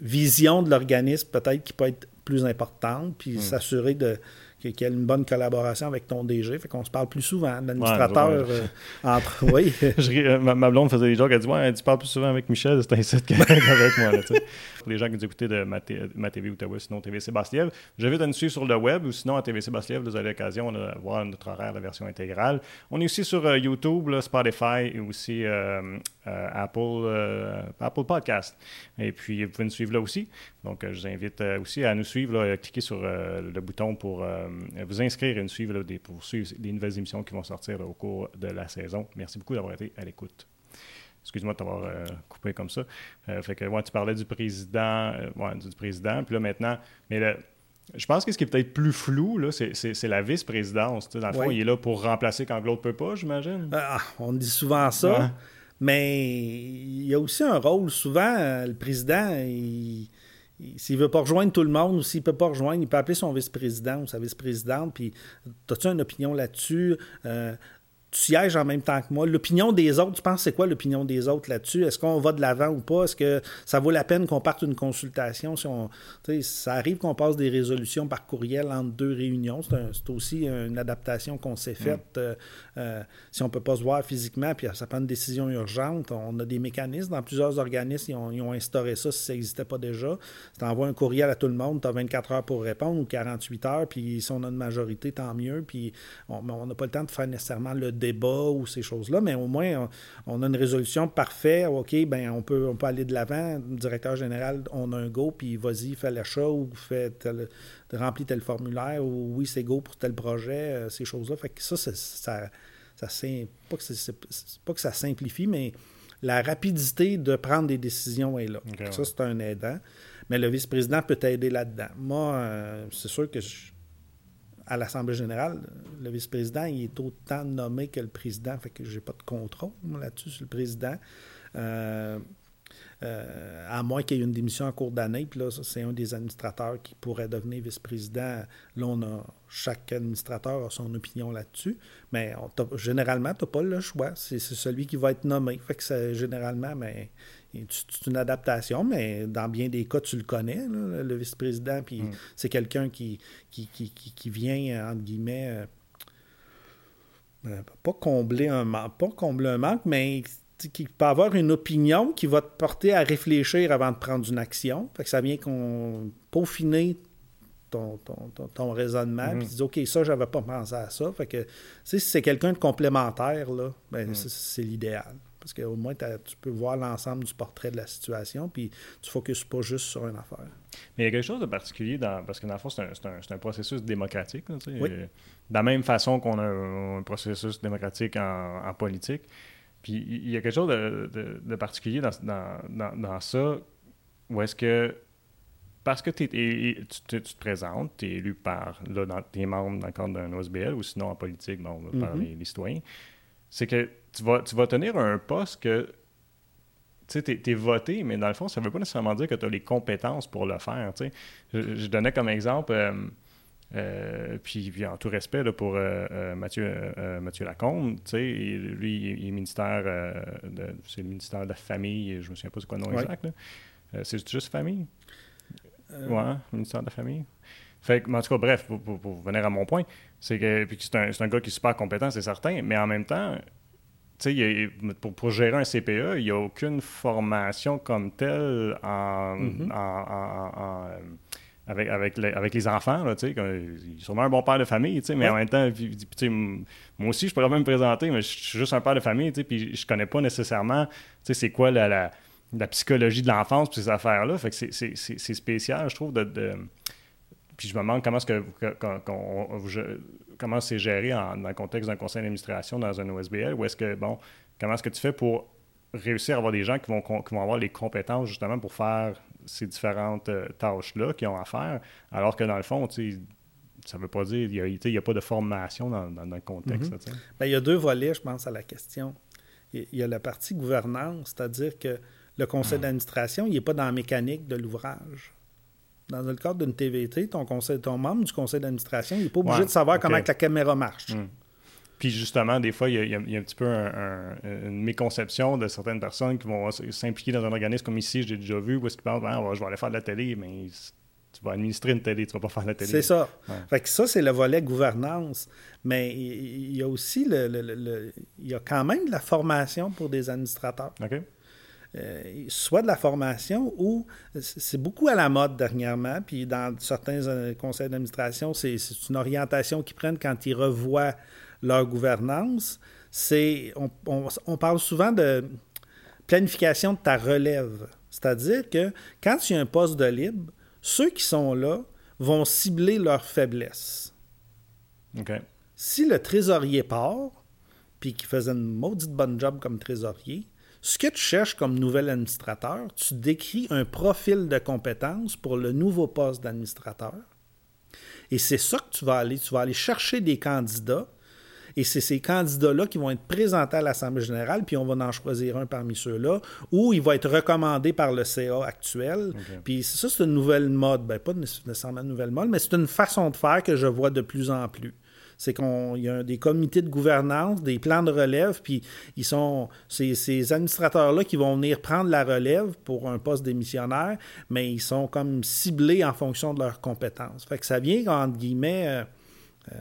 vision de l'organisme, peut-être qui peut être plus importante, puis hmm. s'assurer de qu'il y ait une bonne collaboration avec ton DG. Fait qu'on se parle plus souvent. L'administrateur euh, entre. Oui. Euh, ma, blonde faisait des jokes. Elle dit Ouais, tu parles plus souvent avec Michel, c'est un qu'avec moi. Là, les gens qui nous écoutaient de ma, ma TV Outaouais, sinon TV Sébastien, j'invite à nous suivre sur le web ou sinon à TV Sébastien, vous avez l'occasion de voir notre horaire, la version intégrale. On est aussi sur euh, YouTube, Spotify et aussi Apple, Apple Podcast. Et puis, vous pouvez nous suivre là aussi. Donc, je vous invite aussi à nous suivre. cliquez sur le bouton pour euh, vous inscrire et nous suivre pour suivre les nouvelles émissions qui vont sortir au cours de la saison. Merci beaucoup d'avoir été à l'écoute. Excuse-moi de t'avoir euh, coupé comme ça. Euh, fait que, ouais, tu parlais du président, du, président, puis là maintenant, mais je pense que ce qui est peut-être plus flou, là, c'est, la vice-présidence. Dans le fond, il est là pour remplacer quand l'autre ne peut pas, j'imagine. Ah, on dit souvent ça, mais il y a aussi un rôle. Souvent, le président, il s'il ne veut pas rejoindre tout le monde ou s'il ne peut pas rejoindre, il peut appeler son vice-président ou sa vice-présidente. Puis, as-tu une opinion là-dessus? Euh, tu sièges en même temps que moi. L'opinion des autres, tu penses c'est quoi l'opinion des autres là-dessus? Est-ce qu'on va de l'avant ou pas? Est-ce que ça vaut la peine qu'on parte une consultation? Si on, ça arrive qu'on passe des résolutions par courriel entre deux réunions. C'est, aussi une adaptation qu'on s'est mm. faite. Euh, euh, si on ne peut pas se voir physiquement, puis ça prend une décision urgente, on a des mécanismes. Dans plusieurs organismes, ils ont, instauré ça si ça n'existait pas déjà. Tu envoies un courriel à tout le monde, tu as 24 heures pour répondre ou 48 heures, puis si on a une majorité, tant mieux. Puis on n'a pas le temps de faire nécessairement le débat ou ces choses-là, mais au moins, on, a une résolution parfaite. OK, ben on peut, on peut aller de l'avant. Directeur général, on a un go, puis vas-y, fais l'achat ou fais tel, remplis tel formulaire ou oui, c'est go pour tel projet, euh, ces choses-là. Fait que ça, ça, ça, pas, que pas que ça simplifie, mais la rapidité de prendre des décisions est là. Ça, c'est un aidant. Mais le vice-président peut t'aider là-dedans. Moi, euh, c'est sûr que je, à l'Assemblée générale, le vice-président, il est autant nommé que le président, fait que j'ai pas de contrôle là-dessus sur le président. Euh, euh, à moins qu'il y ait une démission en cours d'année, puis là, c'est un des administrateurs qui pourrait devenir vice-président. Là, on a, chaque administrateur a son opinion là-dessus, mais généralement, tu n'as pas le choix. C'est celui qui va être nommé. Fait que généralement, mais c'est une adaptation, mais dans bien des cas, tu le connais, le vice-président, puis mm. c'est quelqu'un qui qui, qui, vient, entre guillemets, euh, euh, pas combler un manque, pas combler un manque, mais qui peut avoir une opinion qui va te porter à réfléchir avant de prendre une action. Fait que ça vient qu'on peaufiner ton, ton, ton, raisonnement, puis mm-hmm. OK, ça, j'avais pas pensé à ça. Fait que, si c'est quelqu'un de complémentaire, là, ben, mm. c'est l'idéal. Parce qu'au moins, tu peux voir l'ensemble du portrait de la situation, puis tu ne focuses pas juste sur une affaire. Mais il y a quelque chose de particulier, dans, parce que dans le fond, c'est un, processus démocratique. De la même façon qu'on a un, processus démocratique en politique, puis il y a quelque chose de, particulier dans, dans, dans, ça, où est-ce que, parce que tu, te présentes, tu es élu par, là, dans, tes membres dans le cadre d'un OSBL, ou sinon en politique, bon, par mm-hmm. les, citoyens, c'est que tu vas, tu vas tenir un poste que tu sais, tu es, voté, mais dans le fond, ça ne veut pas nécessairement dire que tu as les compétences pour le faire. Je, je, donnais comme exemple, euh, euh, puis, en tout respect pour euh, euh, Mathieu, Mathieu Lacombe, lui, il est ministère de, c'est le ministère de la Famille, je me souviens pas de quoi nom exact. c'est juste famille? Oui, ministère de la Famille. Fait en tout cas, bref, pour, venir à mon point, c'est que, c'est un, un, gars qui est super compétent, c'est certain, mais en même temps, pour, pour, gérer un CPE, il n'y a aucune formation comme telle en, mm-hmm. en avec, avec, avec les enfants, là, sais, il est sûrement un bon père de famille, mais en même temps, moi aussi, je pourrais même me présenter, mais je suis juste un père de famille, puis je connais pas nécessairement, c'est quoi la, la, psychologie de l'enfance, ces affaires-là, fait que c'est spécial, je trouve, de, Puis je me demande comment que, comment c'est géré dans le contexte d'un conseil d'administration dans un OSBL, ou est-ce que, bon, comment est-ce que tu fais pour réussir à avoir des gens qui vont, qui vont avoir les compétences justement pour faire ces différentes euh, tâches-là qu'ils ont à faire, alors que dans le fond, ça ne veut pas dire qu'il n'y a, pas de formation dans, le contexte. Mm-hmm. Ben, il y a deux volets, je pense, à la question. Il y a la partie gouvernance, c'est-à-dire que le conseil mm. d'administration, il n'est pas dans la mécanique de l'ouvrage. Dans le cadre d'une TVT, ton, conseil, ton membre du conseil d'administration, il n'est pas obligé de savoir comment la caméra marche. Mm. Puis justement, des fois, il y a, un petit peu une méconception de certaines personnes qui vont s'impliquer dans un organisme comme ici, j'ai déjà vu, où est-ce qu'ils pensent, ben, je vais aller faire de la télé, mais tu vas administrer une télé, tu vas pas faire de la télé. C'est ça. Fait que ça, c'est le volet gouvernance. Mais il y a aussi le, il y a quand même de la formation pour des administrateurs. OK. Euh, soit de la formation ou c'est beaucoup à la mode dernièrement, puis dans certains euh, conseils d'administration, c'est une orientation qu'ils prennent quand ils revoient leur gouvernance, c'est on, parle souvent de planification de ta relève. C'est-à-dire que quand tu as un poste de libre, ceux qui sont là vont cibler leurs faiblesses. Si le trésorier part, puis qu'il faisait une maudite bonne job comme trésorier, ce que tu cherches comme nouvel administrateur, tu décris un profil de compétences pour le nouveau poste d'administrateur. Et c'est ça que tu vas aller. Tu vas aller chercher des candidats et c'est ces candidats-là qui vont être présentés à l'Assemblée générale, puis on va en choisir un parmi ceux-là, ou il va être recommandé par le CA actuel. Puis ça, c'est une nouvelle mode. Ben, pas nécessairement une nouvelle mode, mais c'est une façon de faire que je vois de plus en plus c'est qu'il y a des comités de gouvernance, des plans de relève, puis ils sont ces, ces administrateurs-là qui vont venir prendre la relève pour un poste démissionnaire, mais ils sont comme ciblés en fonction de leurs compétences. Fait que ça vient, entre guillemets, euh, euh,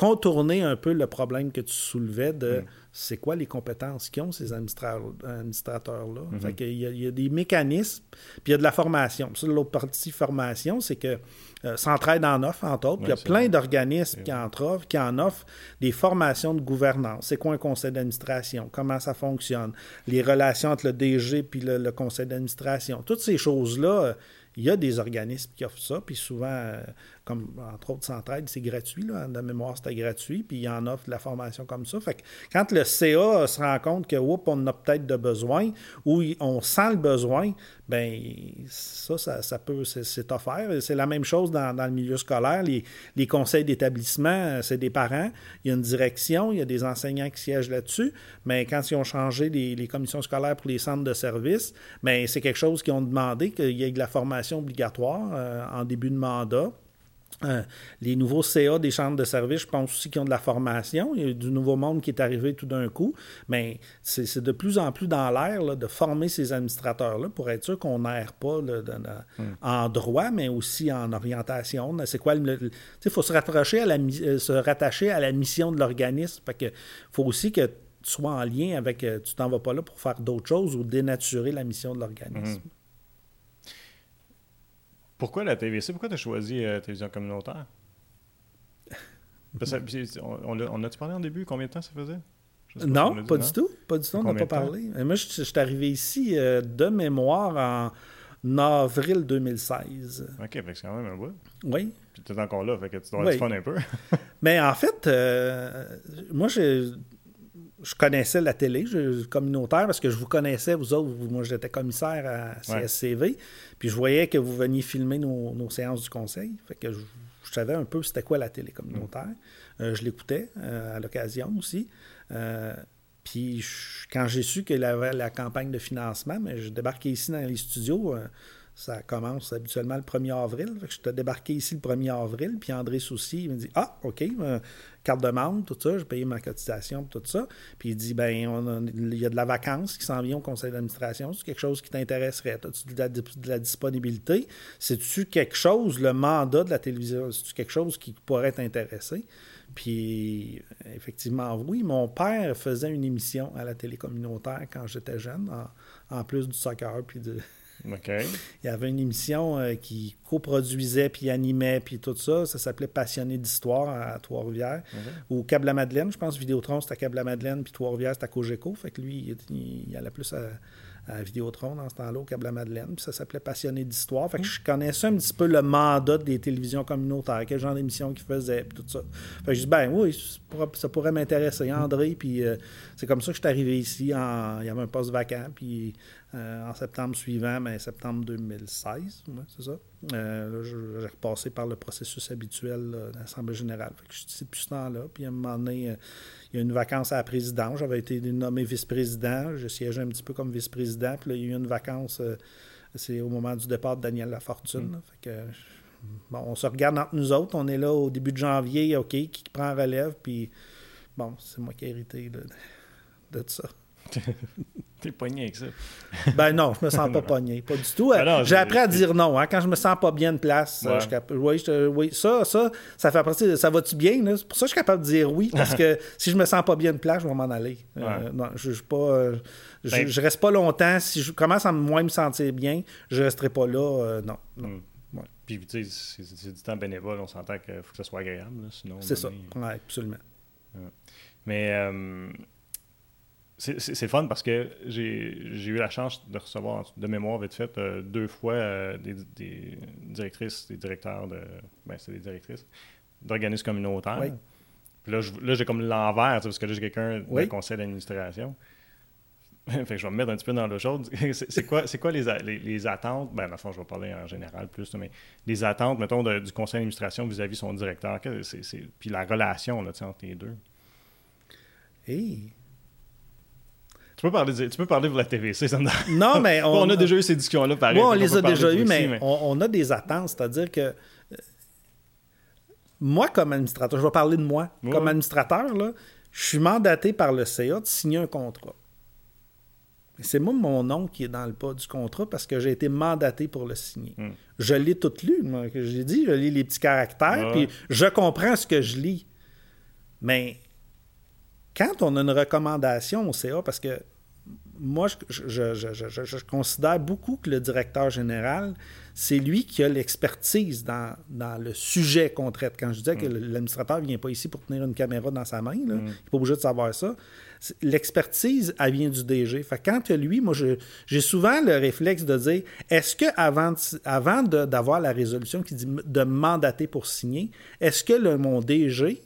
contourner un peu le problème que tu soulevais de c'est quoi les compétences qu'ils ont, ces administrateurs-là. Mm il, y a, des mécanismes, puis il y a de la formation. L'autre partie formation, c'est que euh, s'entraide en offre, entre autres. il y a plein d'organismes qui, en offrent, qui en offrent des formations de gouvernance. C'est quoi un conseil d'administration? Comment ça fonctionne? Les relations entre le DG puis le, le conseil d'administration. Toutes ces choses-là il y a des organismes qui offrent ça, puis souvent, euh, comme entre autres Centraide, c'est gratuit. Là, de mémoire, c'était gratuit, puis il en offre de la formation comme ça. Fait que quand le CA se rend compte que, oups, on a peut-être de besoin, ou on sent le besoin, ben ça, ça, peut, c'est offert. C'est la même chose dans, le milieu scolaire. Les, les conseils d'établissement, c'est des parents. Il y a une direction, il y a des enseignants qui siègent là-dessus. Mais quand ils ont changé les, commissions scolaires pour les centres de services, ben c'est quelque chose qu'ils ont demandé qu'il y ait de la formation obligatoire en début de mandat. Euh, les nouveaux CA des chambres de service, je pense aussi qu'ils ont de la formation. Il y a du nouveau monde qui est arrivé tout d'un coup. Mais c'est de plus en plus dans l'air de former ces administrateurs-là pour être sûr qu'on n'erre pas hmm. en droit, mais aussi en orientation. C'est quoi Il faut se rattacher, à la, euh, se rattacher à la mission de l'organisme. Il faut aussi que tu sois en lien avec. Euh, tu t'en vas pas là pour faire d'autres choses ou dénaturer la mission de l'organisme. Hmm. Pourquoi la TVC? Pourquoi tu as choisi la euh, télévision communautaire? on, on a-tu parlé en début? Combien de temps ça faisait? Non, pas du tout. Pas du tout, on n'a pas parlé. Moi, je, suis arrivé ici euh, de mémoire en avril 2016. OK, c'est quand même un bout. Oui. Puis tu es encore là, fait que tu dois oui. fun un peu. Mais en fait, euh, moi, je connaissais la télé je, communautaire parce que je vous connaissais, vous autres. moi, j'étais commissaire à CSCV. Puis je voyais que vous veniez filmer nos, séances du conseil. Fait que je, savais un peu c'était quoi la télé communautaire. Mm. Euh, je l'écoutais euh, à l'occasion aussi. Euh, puis quand j'ai su qu'il y avait la campagne de financement, mais je débarquais ici dans les studios ça commence habituellement le 1er avril. je t'ai débarqué ici le 1er avril, puis André Soucy, il me dit Ah, OK, euh, carte de membre, tout ça, j'ai payé ma cotisation, tout ça. Puis il dit Ben, il y a de la vacance qui s'en vient au conseil d'administration. C'est quelque chose qui t'intéresserait. As-tu de, la, disponibilité? C'est-tu quelque chose, le mandat de la télévision, c'est-tu quelque chose qui pourrait t'intéresser? Puis, effectivement, oui, mon père faisait une émission à la télé communautaire quand j'étais jeune, en, en plus du soccer puis de, il y avait une émission euh, qui coproduisait, puis animait, puis tout ça. Ça s'appelait Passionné d'histoire à Trois-Rivières. Ou Câble-la-Madeleine, je pense. Vidéotron, c'était à Câble-la-Madeleine, puis Trois-Rivières, c'était à Cogeco. Fait que lui, il, allait plus à, à Vidéotron dans ce temps-là, au Câble-la-Madeleine. Puis ça s'appelait Passionné d'histoire. Fait que je connaissais un petit peu le mandat des télévisions communautaires, quel genre d'émission qu'ils faisaient, puis tout ça. Fait que je dis, ben oui, ça pourrait, m'intéresser. André, puis euh, c'est comme ça que je suis arrivé ici. il y avait un poste vacant, puis en septembre suivant, mais ben, septembre 2016, c'est ça. Euh, j'ai repassé par le processus habituel de l'Assemblée générale. Fait que je suis depuis ce temps-là. Puis à un moment donné, euh, il y a une vacance à la présidence. J'avais été nommé vice-président. Je siégeais un petit peu comme vice-président. Puis là, il y a eu une vacance. c'est au moment du départ de Daniel Lafortune. Mm. Fait que, bon, on se regarde entre nous autres. On est là au début de janvier. OK, qui prend relève? Puis bon, c'est moi qui ai hérité de, de tout ça. T'es pogné avec ça. ben non, je me sens pas pogné. Pas du tout. Ben J'ai appris à dire non. Hein, quand je me sens pas bien de place, je oui, ça, ça, ça fait partie Ça va-tu bien? C'est pour ça que je suis capable de dire oui. Parce que si je me sens pas bien de place, je vais m'en aller. Euh, non, je, je, pas, euh, ben je, reste pas longtemps. Si je commence à moins me sentir bien, je resterai pas là. Euh, non. non. Hmm. Puis, tu sais, c'est du temps bénévole. On s'entend qu'il faut que ce soit agréable. sinon, c'est ça. Oui, absolument. Mais c'est fun parce que j'ai eu la chance de recevoir de mémoire vite fait euh, deux fois euh, des, directrices, des directeurs de. Ben, c'est des directrices d'organismes communautaires. Puis là, j'ai comme l'envers, parce que là, j'ai quelqu'un oui. conseil d'administration. fait que je vais me mettre un petit peu dans l'eau chaude. c'est quoi, quoi les, les, attentes? Ben, dans le fond, je vais parler en général plus, mais les attentes, mettons, du conseil d'administration vis-à-vis son directeur. puis la relation là, entre les deux. Hey. Tu peux parler, tu peux parler pour la TVC, ça Non, mais on, a déjà eu ces discussions-là, pareil. Oui, on les a déjà eues, mais, On, a des attentes. C'est-à-dire que euh, moi, comme administrateur, je vais parler de moi. Comme administrateur, là, je suis mandaté par le CA de signer un contrat. C'est moi, mon nom qui est dans le pas du contrat parce que j'ai été mandaté pour le signer. Hmm. Je l'ai tout lu, moi, que j'ai dit, je lis les petits caractères, puis je comprends ce que je lis. Mais quand on a une recommandation au CA, parce que moi, je, considère beaucoup que le directeur général, c'est lui qui a l'expertise dans, le sujet qu'on traite. Quand je disais que mm. l'administrateur ne vient pas ici pour tenir une caméra dans sa main, mm. il n'est pas obligé de savoir ça. L'expertise, elle vient du DG. Fait quand lui, moi, j'ai souvent le réflexe de dire est-ce que avant, avant d'avoir la résolution qui dit de mandater pour signer, est-ce que le, mon DG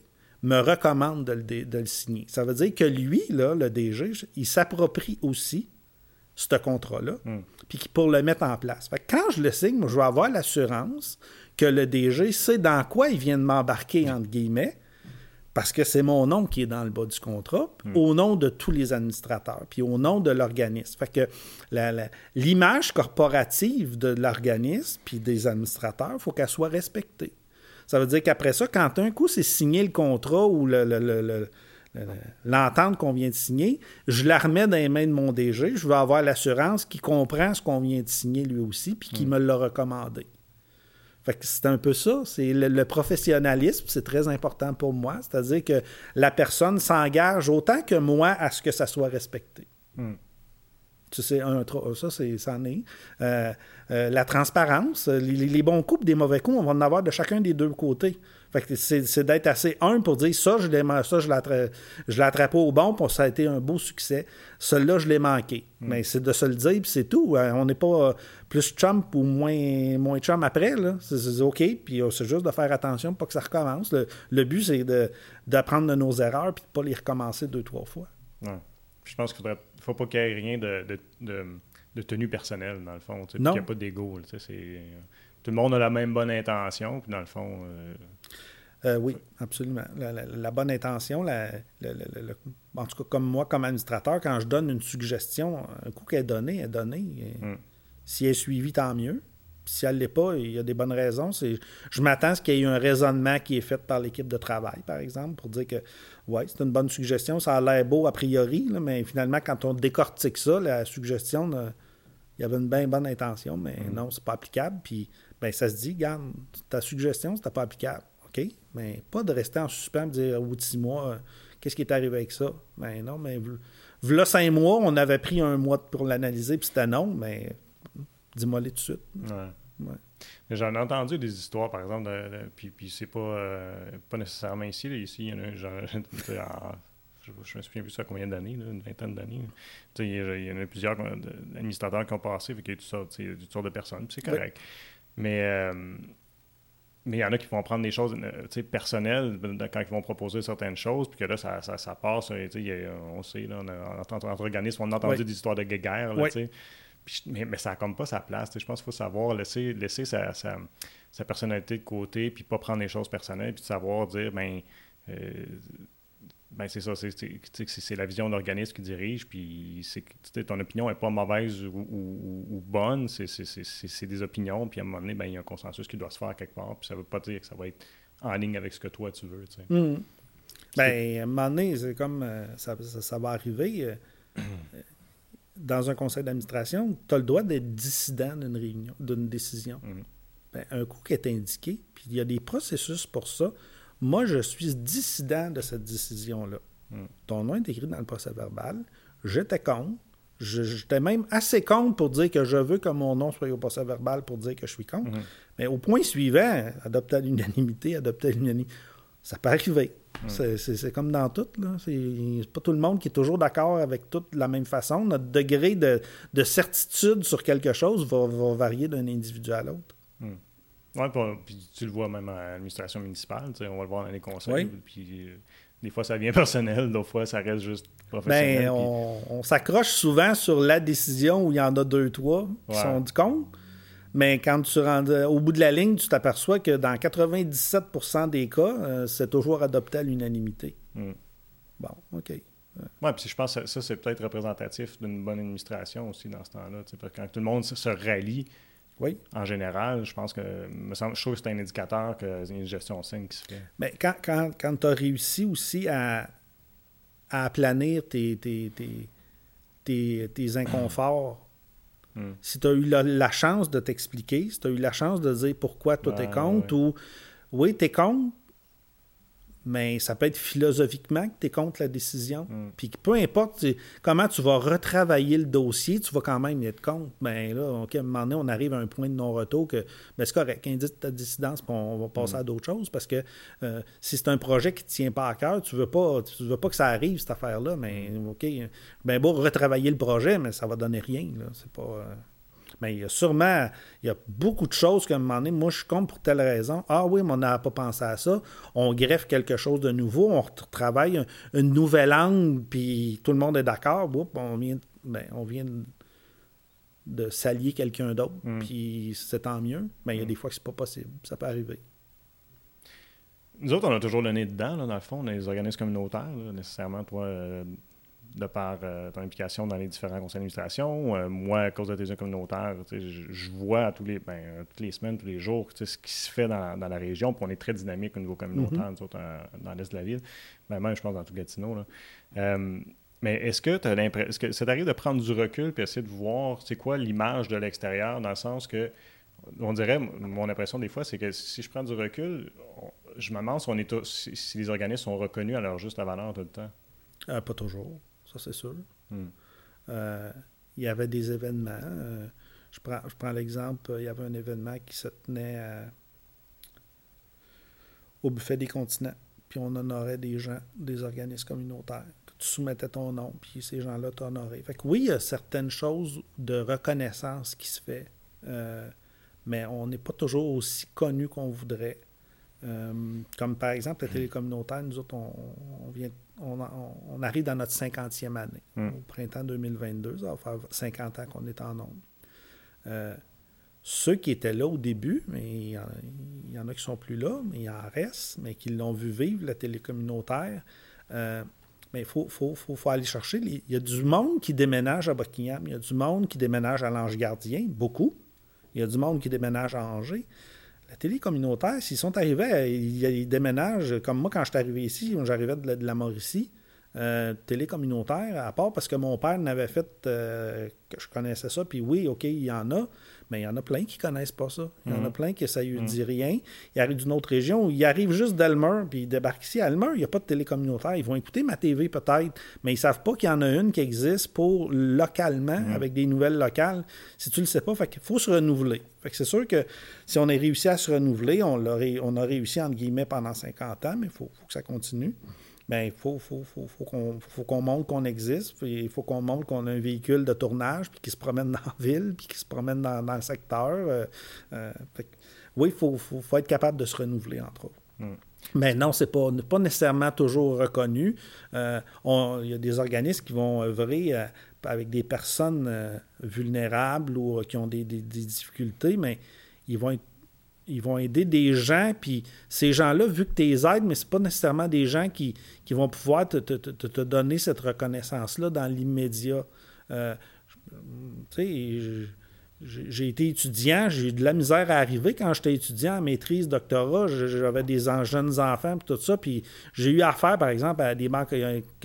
me recommande de le, signer. Ça veut dire que lui, là, le DG, il s'approprie aussi ce contrat-là, Hmm. puis pour le mettre en place. Fait que quand je le signe, moi, je vais avoir l'assurance que le DG sait dans quoi il vient de m'embarquer, entre guillemets, parce que c'est mon nom qui est dans le bas du contrat, au nom de tous les administrateurs, puis au nom de l'organisme. Fait que l'image corporative de l'organisme puis des administrateurs, il faut qu'elle soit respectée. Ça veut dire qu'après ça, quand un coup c'est signé le contrat ou le- le- le- le- le- l'entente qu'on vient de signer, je la remets dans les mains de mon DG, je vais avoir l'assurance qu'il comprend ce qu'on vient de signer lui aussi, puis qu'il me l'a recommandé. Fait que c'est un peu ça. C'est le, le professionnalisme, c'est très important pour moi. C'est-à-dire que la personne s'engage autant que moi à ce que ça soit respecté. Hmm. Tu sais, un, tro- ça, c'est, ça en est. Euh, euh, la transparence, les, les- bons coups, des mauvais coups, on va en avoir de chacun des deux côtés. Fait que c'est, d'être assez un pour dire ça, je l'ai, ça, je attrapé au bon, puis ça a été un beau succès. Celui-là, je l'ai manqué. Mais c'est de se le dire, puis c'est tout. Euh, On n'est pas euh, plus chum ou moins, moins chum après. C'est, OK, puis euh, c'est juste de faire attention pour pas que ça recommence. Le, le but, c'est de, d'apprendre de nos erreurs, puis de pas les recommencer deux, trois fois. Ouais. Je pense qu'il ne faut pas qu'il y ait rien de, de, de, de tenue personnelle, dans le fond. qu'il n'y a pas d'ego. Tout le monde a la même bonne intention, puis dans le fond, euh, Euh, oui, absolument. La, la- la bonne intention, la- le- en tout cas, comme moi, comme administrateur, quand je donne une suggestion, un coup qu'elle est donnée, elle est donnée. Mm. Si elle est suivie, tant mieux. Puis si elle ne l'est pas, il y a des bonnes raisons. Je m'attends à ce qu'il y ait eu un raisonnement qui est fait par l'équipe de travail, par exemple, pour dire que, ouais, c'est une bonne suggestion, ça a l'air beau a priori, là, mais finalement, quand on décortique ça, la suggestion, là, il y avait une bien bonne intention, mais non, c'est pas applicable. Puis, ben, ça se dit, garde, ta suggestion, c'était pas applicable. OK? Mais pas de rester en suspens et dire, au bout de six mois, euh, qu'est-ce qui est arrivé avec ça? Ben non, mais v'là cinq mois, on avait pris un mois pour l'analyser, puis c'était non, mais dis-moi les tout de suite. ouais. Ouais. Mais j'en ai entendu des histoires, par exemple, de, de- puis, puis c'est pas, euh, pas nécessairement ici. là. Ici, il y en a, genre, en- je, je me souviens plus ça combien d'années, une vingtaine d'années. Il y, en a plusieurs administrateurs qui ont passé, fait qu'il y a toutes sortes, toutes de personnes, puis c'est Oui. correct. Mais euh, mais il y en a qui vont prendre des choses euh, personnelles quand ils vont proposer certaines choses, puis que là, ça, ça, ça passe. on sait, là, on a, entre, entre organismes, on a entendu Oui. des histoires de guerre, là, Oui. Mais, mais ça n'a comme pas sa place. Je pense qu'il faut savoir laisser, laisser sa, sa, sa personnalité de côté, puis pas prendre les choses personnelles, puis savoir dire, ben, euh, ben c'est ça, c'est, la vision de l'organisme qui dirige, puis ton opinion n'est pas mauvaise ou, ou- ou bonne, c'est, des opinions, puis à un moment donné, ben, il y a un consensus qui doit se faire quelque part, puis ça veut pas dire que ça va être en ligne avec ce que toi tu veux. Mhm. Ben, à un moment donné, c'est comme euh, ça, ça- ça va arriver. euh, dans un conseil d'administration, tu as le droit d'être dissident d'une réunion, d'une décision. Mhm. Ben, un coup qui est indiqué, puis il y a des processus pour ça. Moi, je suis dissident de cette décision-là. Mhm. Ton nom est écrit dans le procès verbal. J'étais contre. J'étais même assez contre pour dire que je veux que mon nom soit au procès verbal pour dire que je suis contre. Mhm. Mais au point suivant, adopter à l'unanimité, adopter à l'unanimité, ça peut arriver. C'est- comme dans tout. C'est pas tout le monde qui est toujours d'accord avec tout de la même façon. Notre degré de, de certitude sur quelque chose va, va varier d'un individu à l'autre. Ouais, puis, puis tu le vois même à l'administration municipale, on va le voir dans les conseils, Oui. puis euh, des fois ça devient personnel, d'autres fois ça reste juste professionnel. Ben, on, on s'accroche souvent sur la décision où il y en a deux, trois qui Ouais. sont du compte. Mais quand tu rentres au bout de la ligne, tu t'aperçois que dans 97% des cas, euh, c'est toujours adopté à l'unanimité. Mm. Bon, OK. Ouais, puis je pense que ça, c'est peut-être représentatif d'une bonne administration aussi dans ce temps-là. Quand tout le monde se- rallie, Oui. en général, je pense que me semble, je trouve que c'est un indicateur qu'il y a une gestion saine qui se fait. Mais quand, quand, quand tu as réussi aussi à, à aplanir tes, tes, tes, tes- tes inconforts, Mm. si tu as eu la, la chance de t'expliquer, si tu as eu la chance de dire pourquoi toi t'es Ouais, contre, ou oui, t'es contre, mais ça peut être philosophiquement que tu es contre la décision. Mm. Puis peu importe tu- comment tu vas retravailler le dossier, tu vas quand même y être contre. Ben là, OK, à un moment donné, on arrive à un point de non-retour que ben c'est correct, indique ta dissidence, puis on va passer à d'autres choses parce que euh, si c'est un projet qui ne tient pas à cœur, tu veux pas tu veux pas que ça arrive, cette affaire-là, mais OK, ben beau retravailler le projet, mais ça va donner rien. C'est pas. euh, mais il y a sûrement, il y a beaucoup de choses qu'à un moment donné, moi, je suis contre pour telle raison. Ah oui, mais on n'a pas pensé à ça. On greffe quelque chose de nouveau, on retravaille un- une nouvelle angle, puis tout le monde est d'accord. On vient, ben, on vient de s'allier quelqu'un d'autre, puis c'est tant mieux. Mais il y a des fois que c'est pas possible. Ça peut arriver. Nous autres, on a toujours le nez dedans, dans le fond, dans les organismes communautaires, nécessairement, toi, euh, de par euh, ton implication dans les différents conseils d'administration. Euh, moi, à cause de tes communautaires, je, vois tous les, ben, toutes les semaines, tous les jours, ce qui se fait dans, la région. Puis on est très dynamique au niveau communautaire, autres, dans l'est de la ville. Ben, même, je pense, dans tout Gatineau. mais est-ce que tu as l'impression, est-ce que ça t'arrive de prendre du recul et essayer de voir c'est quoi l'image de l'extérieur, dans le sens que, on dirait, mon impression des fois, c'est que si je prends du recul, je me demande si, on est, si, les organismes sont reconnus à leur juste valeur tout le temps. Euh, pas toujours, ça c'est sûr. Hmm. Euh, il y avait des événements. Euh, je prends, je prends l'exemple, il y avait un événement qui se tenait au buffet des continents, puis on honorait des gens, des organismes communautaires. Tu soumettais ton nom, puis ces gens-là t'honoraient. Fait que oui, il y a certaines choses de reconnaissance qui se fait, mais on n'est pas toujours aussi connu qu'on voudrait. Euh, comme par exemple la télé communautaire, nous autres, on, vient, on, arrive dans notre 50e année, hmm. au printemps 2022. Ça va faire 50 ans qu'on est en nombre. Euh, ceux qui étaient là au début, mais il y, en, a qui sont plus là, mais il en reste, mais qui l'ont vu vivre, la télé communautaire. Euh, mais il faut, faut, faut, aller chercher. il y a du monde qui déménage à Buckingham, il y a du monde qui déménage à l'Ange Gardien, beaucoup. Il y a du monde qui déménage à Angers. La télé communautaire, s'ils sont arrivés, ils, déménagent, comme moi quand je suis arrivé ici, j'arrivais de, la Mauricie, euh, à part parce que mon père n'avait fait euh, que je connaissais ça, puis oui, OK, il y en a, mais il y en a plein qui ne connaissent pas ça. Il y en a mhm. plein qui ça ne dit rien. Ils arrivent d'une autre région, ils arrivent juste d'Elmer, puis ils débarquent ici. À Elmer, il n'y a pas de télé communautaire. Ils vont écouter ma TV peut-être, mais ils ne savent pas qu'il y en a une qui existe pour localement, mhm. avec des nouvelles locales. Si tu ne le sais pas, il faut se renouveler. c'est sûr que si on a réussi à se renouveler, on, on a réussi, entre guillemets, pendant 50 ans, mais il faut, faut que ça continue bien, il faut, faut, faut, faut qu'on montre qu'on existe, il faut qu'on montre qu'on a un véhicule de tournage, puis qui se promène dans la ville, puis qui se promène dans, le secteur. Euh, euh, oui, il faut, faut, être capable de se renouveler, entre autres. Hmm. Mais non, c'est pas, pas nécessairement toujours reconnu. Euh, il y a des organismes qui vont œuvrer avec des personnes vulnérables ou qui ont des, des, difficultés, mais ils vont être ils vont aider des gens, puis ces gens-là, vu que tu les aides, mais ce pas nécessairement des gens qui, qui vont pouvoir te, te, te, donner cette reconnaissance-là dans l'immédiat. Euh, j'ai été étudiant, j'ai eu de la misère à arriver quand j'étais étudiant en maîtrise, doctorat, j'avais des jeunes enfants, puis tout ça, puis j'ai eu affaire, par exemple, à des banques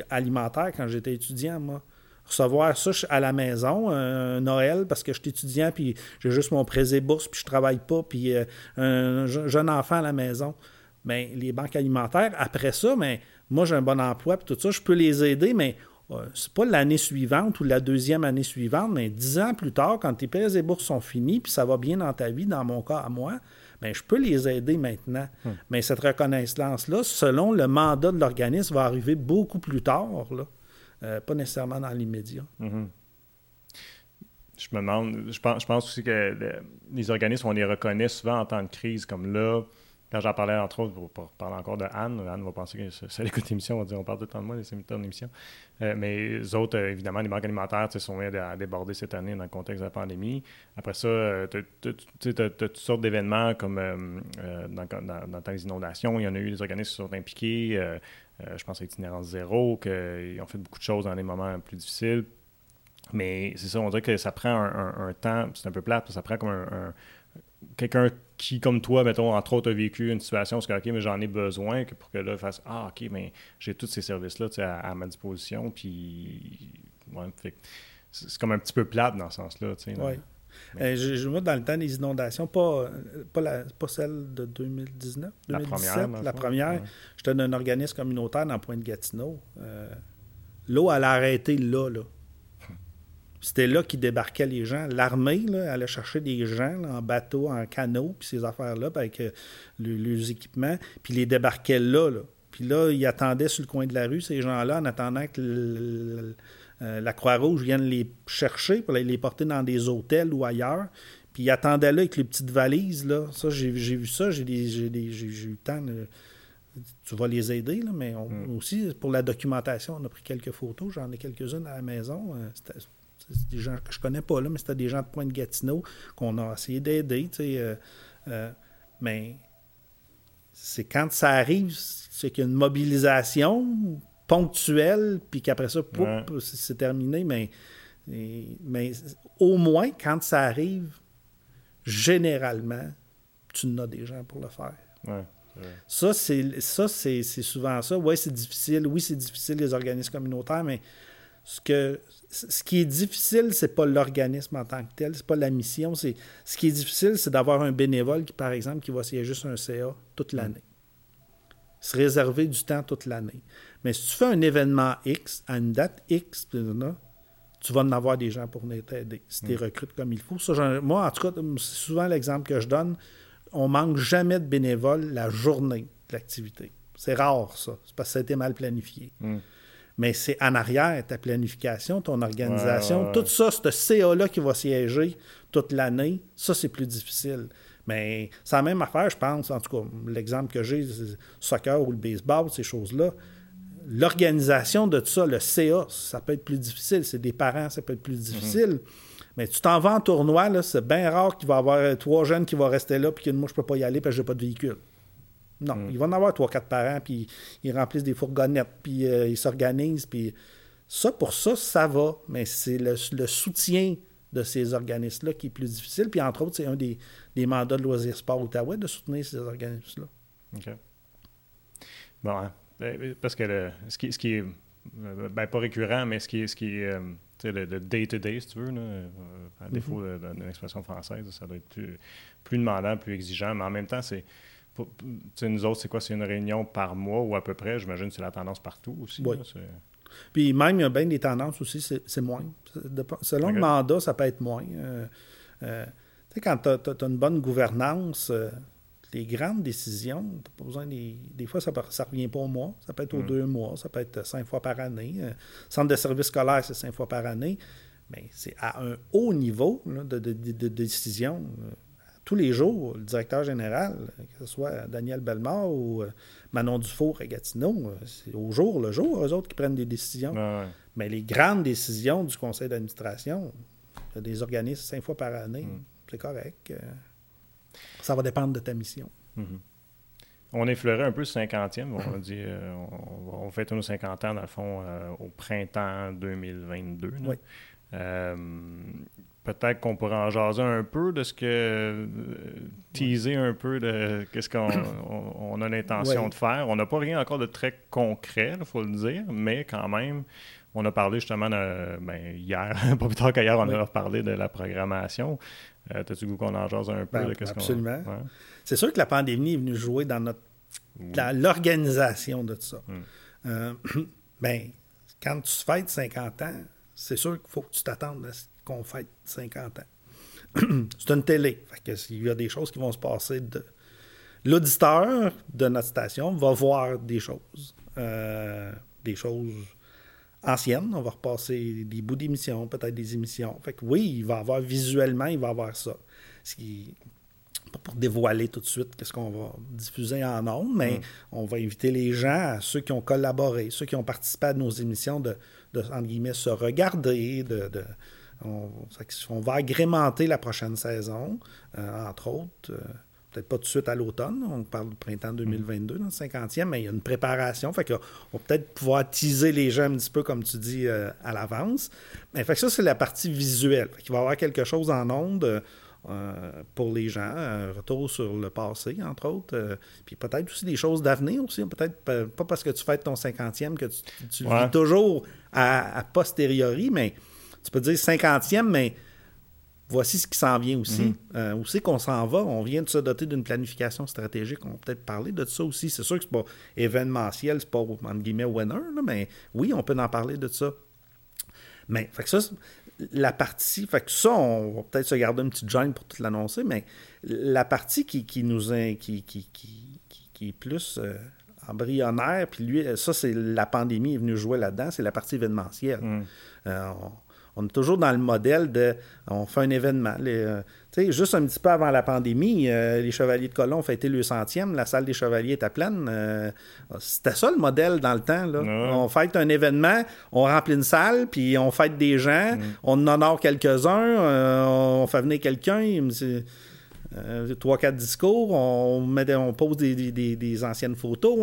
alimentaires quand j'étais étudiant, moi recevoir ça à la maison, un Noël, parce que je suis étudiant, puis j'ai juste mon présé bourse, puis je travaille pas, puis euh, un jeune enfant à la maison. Bien, les banques alimentaires, après ça, mais moi, j'ai un bon emploi, puis tout ça, je peux les aider, mais ce euh, c'est pas l'année suivante ou la deuxième année suivante, mais dix ans plus tard, quand tes prêts et bourses sont finis, puis ça va bien dans ta vie, dans mon cas à moi, bien, je peux les aider maintenant. Hmm. Mais cette reconnaissance-là, selon le mandat de l'organisme, va arriver beaucoup plus tard. Là. Euh, pas nécessairement dans l'immédiat. Mm-hmm. Je me demande, je pense, aussi que les organismes, on les reconnaît souvent en temps de crise, comme là, quand j'en parlais, entre autres, pour, parler encore de Anne, Anne va penser que c'est l'écoute d'émission, on va dire on parle tout le temps de moi, les émetteurs d'émission. Euh, mais les autres, euh, évidemment, les banques alimentaires sont aidés à déborder cette année dans le contexte de la pandémie. Après ça, tu as, toutes sortes d'événements comme dans, dans, dans, les inondations. Il y en a eu des organismes qui sont impliqués. Euh, je pense à Itinérance Zéro, qu'ils ont fait beaucoup de choses dans des moments plus difficiles. Mais c'est ça, on dirait que ça prend un, temps, c'est un peu plate, ça prend comme un, quelqu'un qui, comme toi, mettons, entre autres, a vécu une situation c'est OK, mais j'en ai besoin pour que là, fasse Ah, OK, mais j'ai tous ces services-là à, ma disposition. Puis, c'est comme un petit peu plate dans ce sens-là. Oui. Euh, je, je vois dans le temps des inondations, pas, pas, la, pas celle de 2019, 2017, la première. La première J'étais dans un organisme communautaire dans Pointe-Gatineau. Euh, l'eau, elle a arrêté là. là. C'était là qu'ils débarquaient les gens. L'armée allait chercher des gens en bateau, en canot, puis ces affaires-là, avec euh, les équipements, puis les débarquaient là, là. Puis là, ils attendaient sur le coin de la rue, ces gens-là, en attendant que le, euh, la Croix-Rouge vient les chercher pour les porter dans des hôtels ou ailleurs. Puis ils attendaient là avec les petites valises. Là. Ça, j'ai, vu ça. J'ai, eu le temps. tu vas les aider, là, mais mm. aussi pour la documentation, on a pris quelques photos. J'en ai quelques-unes à la maison. Euh, c'est des gens que je connais pas, là, mais c'était des gens de Pointe-Gatineau qu'on a essayé d'aider. Euh, euh, mais c'est quand ça arrive, c'est qu'il y a une mobilisation ponctuelle, puis qu'après ça, c'est terminé. Mais, mais au moins, quand ça arrive, généralement, tu n'as des gens pour le faire. Ça, c'est ça, c'est souvent ça. Oui, c'est difficile. Oui, c'est difficile les organismes communautaires, mais ce que ce qui est difficile, c'est pas l'organisme en tant que tel, c'est pas la mission. C'est ce qui est difficile, c'est d'avoir un bénévole qui, par exemple, qui va siéger sur un CA toute l'année. Se réserver du temps toute l'année. Mais si tu fais un événement X à une date X, tu vas en avoir des gens pour venir t'aider si tu mm. recrutes comme il faut. moi, en tout cas, c'est souvent l'exemple que je donne. On manque jamais de bénévoles la journée de l'activité. C'est rare, ça. C'est parce que ça a été mal planifié. Mm. Mais c'est en arrière, ta planification, ton organisation, tout ça, ce CA-là qui va siéger toute l'année, ça, c'est plus difficile. Mais c'est la même affaire, je pense. En tout cas, l'exemple que j'ai, le soccer ou le baseball, ces choses-là l'organisation de tout ça, le CA, ça peut être plus difficile. C'est des parents, ça peut être plus mhm. difficile. Mais tu t'en vas en tournoi, c'est bien rare qu'il va y avoir trois jeunes qui vont rester là, puis que moi, je peux pas y aller parce que j'ai pas de véhicule. Non, mhm. il va en avoir trois, quatre parents, puis ils remplissent des fourgonnettes, puis euh, ils s'organisent, puis ça, pour ça, ça va. Mais c'est le, soutien de ces organismes-là qui est plus difficile. Puis entre autres, c'est un des, mandats de Loisirs Sport Outaouais de soutenir ces organismes-là. OK. Bon, hein. Ben, parce que ce, qui, ce qui est, euh, ben, pas récurrent, mais ce qui est, ce qui est euh, le day-to-day, si tu veux, euh, à mm-hmm. défaut d'une expression française, ça doit être plus, plus, demandant, plus exigeant, mais en même temps, c'est. Nous autres, c'est quoi? C'est une réunion par mois ou à peu près? J'imagine que c'est la tendance partout aussi. Oui. Puis même, il y a bien des tendances aussi, c'est moins. selon le mandat, ça peut être moins. tu sais, quand tu as, une bonne gouvernance, les grandes décisions, pas besoin des, des fois, ça ne revient pas au mois. Ça peut être aux mm. deux mois, ça peut être cinq fois par année. Euh, centre de service scolaire, c'est cinq fois par année. Mais c'est à un haut niveau de, décision. Euh, tous les jours, le directeur général, que ce soit Daniel Bellemare ou euh, Manon Dufour et Gatineau, c'est au jour le jour, eux autres qui prennent des décisions. Mais les grandes décisions du conseil d'administration, il y a des organismes cinq fois par année. Mm. C'est correct. Ça va dépendre de ta mission. Mhm. On effleurait un peu le 50e. On dit, euh, on, fait nos 50 ans, dans le fond, euh, au printemps 2022. Oui. Euh, peut-être qu'on pourrait en jaser un peu de ce que. teaser un peu de qu'est-ce qu'on on, a l'intention de faire. On n'a pas rien encore de très concret, il faut le dire, mais quand même, on a parlé justement de, ben, hier, pas plus tard qu'hier, on a parlé de la programmation. Euh, T'as-tu goût qu'on en jase un peu? Ben, absolument. C'est sûr que la pandémie est venue jouer dans notre l'organisation de tout ça. Hmm. Euh, ben, quand tu fêtes 50 ans, c'est sûr qu'il faut que tu t'attendes à ce qu'on fête 50 ans. c'est une télé. il y a des choses qui vont se passer. De... L'auditeur de notre station va voir des choses. Euh, des choses ancienne. On va repasser des bouts d'émissions, peut-être des émissions. Fait que oui, il va avoir visuellement, il va avoir ça. Ce qui pas pour dévoiler tout de suite qu'est-ce qu'on va diffuser en ondes, mais mm. on va inviter les gens, ceux qui ont collaboré, ceux qui ont participé à nos émissions, de, de entre guillemets, se regarder, de, on, va agrémenter la prochaine saison, euh, entre autres. Euh, peut-être pas tout de suite à l'automne, on parle du printemps 2022, dans le 50e, mais il y a une préparation, fait qu'on va peut-être pouvoir teaser les gens un petit peu, comme tu dis, euh, à l'avance. Mais fait que ça, c'est la partie visuelle. il va y avoir quelque chose en onde euh, pour les gens, un retour sur le passé, entre autres, puis peut-être aussi des choses d'avenir aussi, peut-être pas parce que tu fêtes ton 50e que tu, vis toujours à, à posteriori, mais tu peux dire 50e, mais voici ce qui s'en vient aussi. Euh, où c'est qu'on s'en va? On vient de se doter d'une planification stratégique. On peut peut-être parler de ça aussi. C'est sûr que c'est pas événementiel, c'est pas, entre guillemets, winner, mais oui, on peut en parler de ça. Mais, fait que ça, la partie, fait que ça, on va peut-être se garder une petite gêne pour tout l'annoncer, mais la partie qui, qui nous qui, qui, qui, est plus euh, embryonnaire, puis lui, ça, c'est la pandémie est venue jouer là-dedans, c'est la partie événementielle. Mhm. Euh, on est toujours dans le modèle de on fait un événement. Euh, juste un petit peu avant la pandémie, euh, les Chevaliers de Colomb ont fêté le centième, la salle des Chevaliers était pleine. Euh, c'était ça le modèle dans le temps. Là. On fête un événement, on remplit une salle, puis on fête des gens, mm. on en honore quelques-uns, on fait venir quelqu'un. Euh, trois, quatre discours, on, met, on pose des, anciennes photos.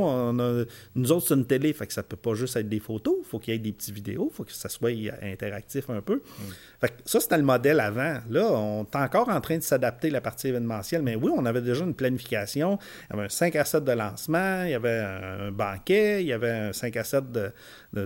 nous autres, c'est une télé, fait que ça peut pas juste être des photos. Il faut qu'il y ait des petites vidéos, il faut que ça soit interactif un peu. Mm. Fait que ça, c'était le modèle avant. Là, on est encore en train de s'adapter la partie événementielle, mais oui, on avait déjà une planification. Il y avait un 5 à 7 de lancement, il y avait un banquet, il y avait un 5 à 7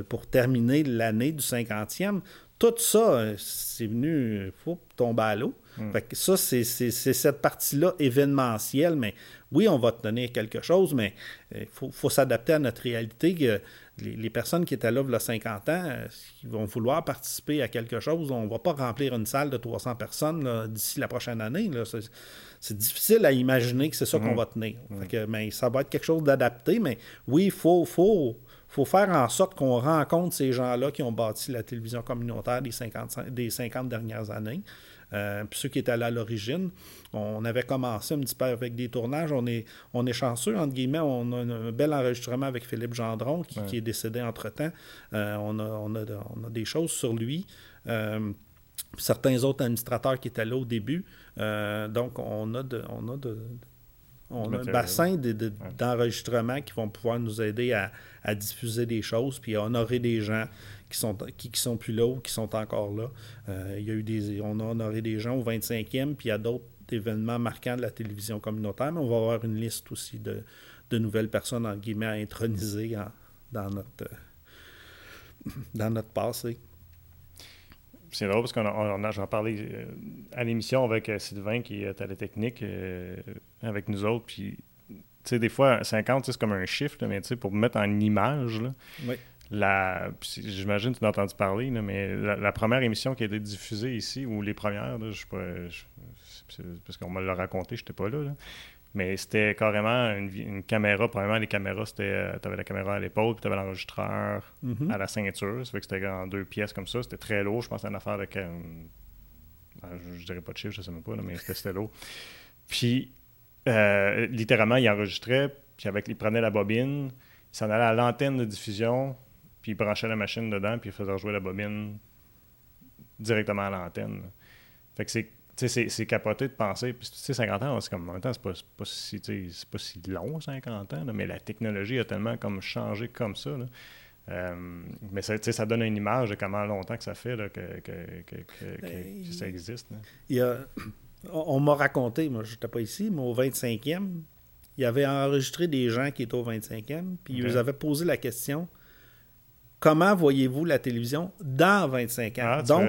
pour terminer l'année du 50e. Tout ça, c'est venu, il faut tomber à l'eau. Hmm. ça, c'est cette partie-là événementielle, mais oui, on va tenir quelque chose, mais il euh, faut, s'adapter à notre réalité. les, personnes qui étaient là il y a 50 ans, euh, ils vont vouloir participer à quelque chose. On ne va pas remplir une salle de 300 personnes d'ici la prochaine année. C'est difficile à imaginer que c'est ça qu'on hmm. va tenir. Hmm. mais ça va être quelque chose d'adapté, mais oui, il faut, faut, faut faire en sorte qu'on rencontre ces gens-là qui ont bâti la télévision communautaire des 50, des 50 dernières années. Euh, puis ceux qui étaient là à l'origine, on avait commencé un petit peu avec des tournages. On est, on est chanceux, entre guillemets. On a un bel enregistrement avec Philippe Gendron, qui, est décédé entre-temps. Euh, on, a, on, a, on, a, des choses sur lui. Euh, certains autres administrateurs qui étaient là au début. donc, on a de, on a de, on a un bassin d'enregistrement qui vont pouvoir nous aider à, à, diffuser des choses puis à honorer des gens qui sont, qui, sont plus là ou qui sont encore là. Euh, il y a eu des, on a honoré des gens au 25e, puis il y a d'autres événements marquants de la télévision communautaire, mais on va avoir une liste aussi de, nouvelles personnes, guillemets, à introniser dans, notre, dans notre passé. C'est drôle parce qu'on a, j'en parlais euh, à l'émission avec euh, Sylvain qui est à la technique avec nous autres. Puis, tu sais, des fois, 50, c'est comme un chiffre, mais tu sais, pour mettre en image, là, oui la j'imagine que tu as entendu parler, mais la, première émission qui a été diffusée ici, ou les premières, je sais pas, parce qu'on me l'a raconté, je n'étais pas là, mais c'était carrément une, caméra. Premièrement, les caméras, c'était. Euh, tu avais la caméra à l'épaule, puis tu avais l'enregistreur mm-hmm. à la ceinture. Ça fait que c'était en deux pièces comme ça. C'était très lourd. Je pense que c'était une affaire de. Euh, je, je, dirais pas de chiffre, je sais même pas, mais c'était lourd. Puis, euh, littéralement, il enregistrait, puis avec, il prenait la bobine, il s'en allait à l'antenne de diffusion, puis il branchait la machine dedans, puis il faisait jouer la bobine directement à l'antenne. Fait que c'est c'est capoté de penser. Puis, tu sais, 50 ans, c'est comme, en même temps, c'est pas, pas, si, pas si long, 50 ans, mais la technologie a tellement comme changé comme ça. Euh, mais ça, ça donne une image de comment longtemps que ça fait que, que, que, ben, ça existe. Il y a, on m'a raconté, moi, je n'étais pas ici, mais au 25e, il avait enregistré des gens qui étaient au 25e, puis ils avaient posé la question comment voyez-vous la télévision dans 25 ans? Ah, Donc,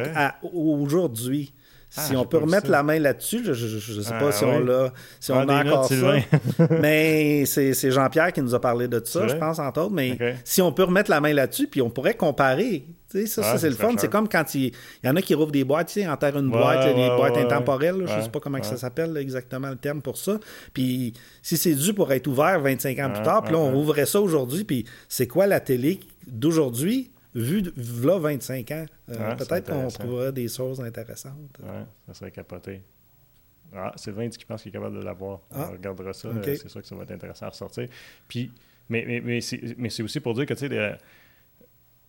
aujourd'hui. Ah, si on peut remettre la main là-dessus, je ne sais pas ah, si on l'a, si on a encore ça. mais c'est Jean-Pierre qui nous a parlé de ça, je pense, entre autres. Mais si on peut remettre la main là-dessus, puis on pourrait comparer. ça, ça c'est le fun. C'est comme quand il, y en a qui rouvrent des boîtes, ils enterrent une boîte, des boîtes intemporelles. je ne sais pas comment ça s'appelle exactement le terme pour ça. Puis si c'est dû pour être ouvert 25 ans plus tard, puis là, on rouvrait ça aujourd'hui, puis c'est quoi la télé d'aujourd'hui? Vu là 25 ans, euh, peut-être qu'on trouverait des choses intéressantes. Oui, ça serait capoté. Ah, Sylvain dit qu'il pense qu'il est capable de l'avoir. Ah, on regardera ça. C'est sûr que ça va être intéressant à ressortir. Puis, mais, mais, mais c'est aussi pour dire que, tu sais,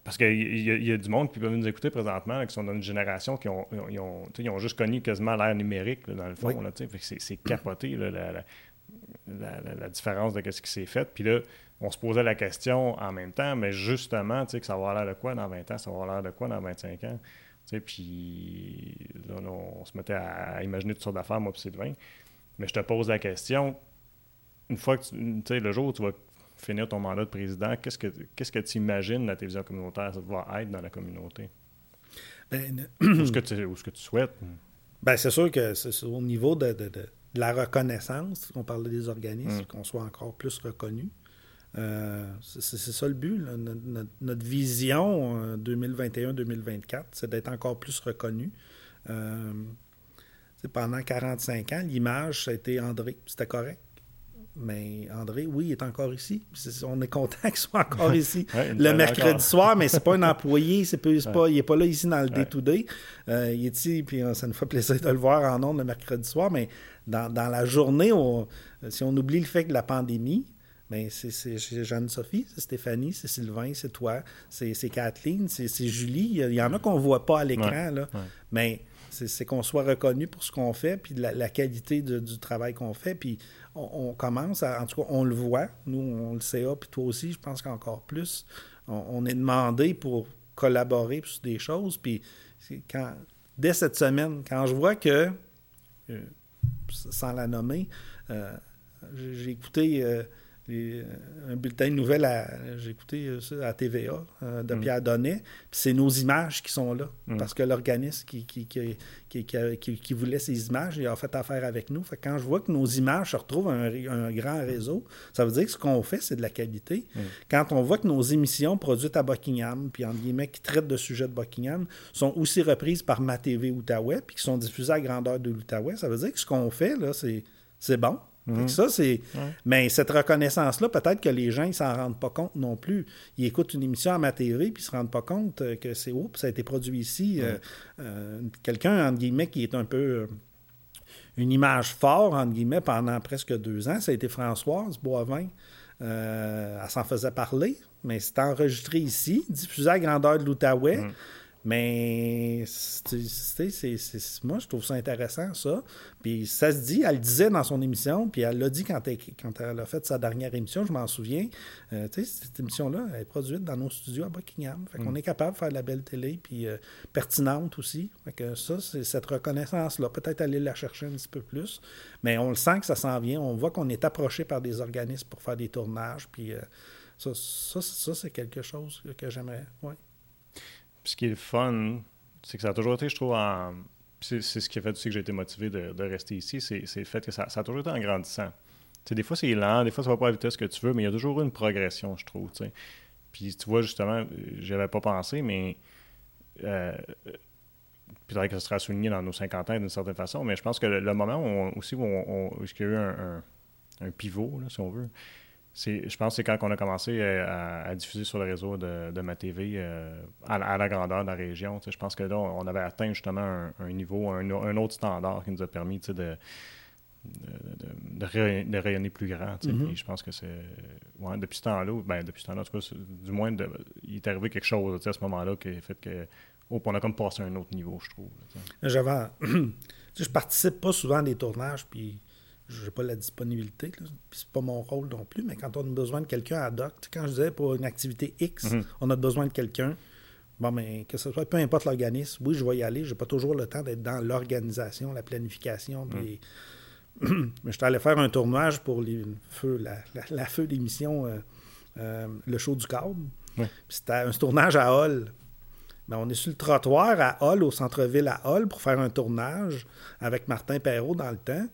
parce qu'il y, y, a du monde qui peut nous écouter présentement, qui sont dans une génération qui ont, ils ont, ils ont juste connu quasiment l'ère numérique, dans le fond. C'est capoté, la, la, la, différence de ce qui s'est fait. Puis là, on se posait la question en même temps, mais justement, tu sais, que ça va avoir l'air de quoi dans 20 ans, ça va avoir l'air de quoi dans 25 ans? Tu sais, puis là, on se mettait à, imaginer toutes sortes d'affaires, moi, puis Sylvain. Mais je te pose la question, une fois que tu sais, le jour où tu vas finir ton mandat de président, qu'est-ce que qu'est-ce que tu imagines la télévision communautaire, ça va être dans la communauté? Ben, ou ce que tu, ce que tu souhaites? Ben, c'est sûr que c'est au niveau de, la reconnaissance, on parle des organismes, mm. qu'on soit encore plus reconnu. Euh, c'est ça le but. Notre, vision 2021-2024, euh, c'est d'être encore plus reconnu. Euh, pendant 45 ans, l'image, ça a été André. C'était correct. mais André, oui, il est encore ici. on est content qu'il soit encore ici le mercredi soir, mais c'est pas un employé, c'est pas, il n'est pas là ici dans le day-to-day. Euh, il est ici, puis ça nous fait plaisir de le voir en ondes le mercredi soir, mais dans, la journée, si on oublie le fait que la pandémie, ben c'est Jeanne-Sophie, c'est Stéphanie, c'est Sylvain, c'est toi, c'est Kathleen, c'est Julie. Il y en a qu'on ne voit pas à l'écran, là. Mais c'est qu'on soit reconnu pour ce qu'on fait, puis la, qualité du travail qu'on fait. Puis on, commence, à, en tout cas, on le voit. Nous, on le sait, puis toi aussi, je pense qu'encore plus. On, est demandé pour collaborer sur des choses. Puis quand, dès cette semaine, quand je vois que, euh, sans la nommer, euh, j'ai écouté. Euh, euh, un bulletin de nouvelles, j'ai écouté ça à TVA euh, de mm. Pierre Donnet, c'est nos images qui sont là, mm. parce que l'organisme qui qui, qui, qui, voulait ces images, il a fait affaire avec nous. Fait quand je vois que nos images se retrouvent un, un grand réseau, ça veut dire que ce qu'on fait, c'est de la qualité. Mm. Quand on voit que nos émissions produites à Buckingham, puis en guillemets, qui traitent de sujets de Buckingham, sont aussi reprises par ma TV Outaouais, puis qui sont diffusées à grandeur de l'Outaouais, ça veut dire que ce qu'on fait, là, c'est bon. Mhm. Ça, c'est. Mais cette reconnaissance-là, peut-être que les gens, ils s'en rendent pas compte non plus. Ils écoutent une émission à ma TV, puis ils se rendent pas compte euh, que c'est oups, ça a été produit ici. Euh, euh, quelqu'un, entre guillemets, qui est un peu une image forte, entre guillemets, pendant presque deux ans, ça a été Françoise Boivin. elle s'en faisait parler, mais c'est enregistré ici, diffusé à grandeur de l'Outaouais. Mais c'est, moi, je trouve ça intéressant, ça. Puis ça se dit, elle le disait dans son émission, puis elle l'a dit quand elle, quand elle a fait sa dernière émission, je m'en souviens. Euh, tu sais, cette émission-là, elle est produite dans nos studios à Buckingham. Fait qu'on mm. est capable de faire de la belle télé, puis euh, pertinente aussi. Fait que ça, c'est cette reconnaissance-là. Peut-être aller la chercher un petit peu plus. Mais on le sent que ça s'en vient. On voit qu'on est approché par des organismes pour faire des tournages. Puis euh, ça, ça, ça c'est quelque chose que j'aimerais. Ouais ce qui est le fun, c'est que ça a toujours été, je trouve, en. C'est ce qui a fait aussi que j'ai été motivé de, rester ici, c'est le fait que ça, a toujours été en grandissant. des fois, c'est lent, des fois, ça va pas à la vitesse que tu veux, mais il y a toujours une progression, je trouve. Puis tu vois, justement, j'avais pas pensé, mais. Euh, peut-être que ça sera souligné dans nos 50 ans d'une certaine façon, mais je pense que le, moment où aussi où, on, où il y a eu un, un pivot, là, si on veut, je pense que c'est quand on a commencé euh, à, diffuser sur le réseau de, ma TV euh, à, la grandeur de la région. Je pense que là, on avait atteint justement un, niveau, un, autre standard qui nous a permis de, de, de, rayonner plus grand. Mm-hmm. je pense que c'est. depuis ce temps-là, ben, depuis ce temps-là, en tout cas, du moins, il est arrivé quelque chose à ce moment-là qui a fait que. Oh, on a comme passé à un autre niveau, je trouve. J'avais. je participe pas souvent à des tournages, puis je n'ai pas la disponibilité, puis c'est pas mon rôle non plus, mais quand on a besoin de quelqu'un à doc, quand je disais pour une activité X, mhm. on a besoin de quelqu'un, bon, mais que ce soit, peu importe l'organisme, oui, je vais y aller, j'ai pas toujours le temps d'être dans l'organisation, la planification, mhm. mais je suis allé faire un tournage pour les feux, la, feu d'émission euh, euh, Le Show du câble. C'était un tournage à Hall. Ben, on est sur le trottoir à Hall, au centre-ville à Hall, pour faire un tournage avec Martin Perrault dans le temps.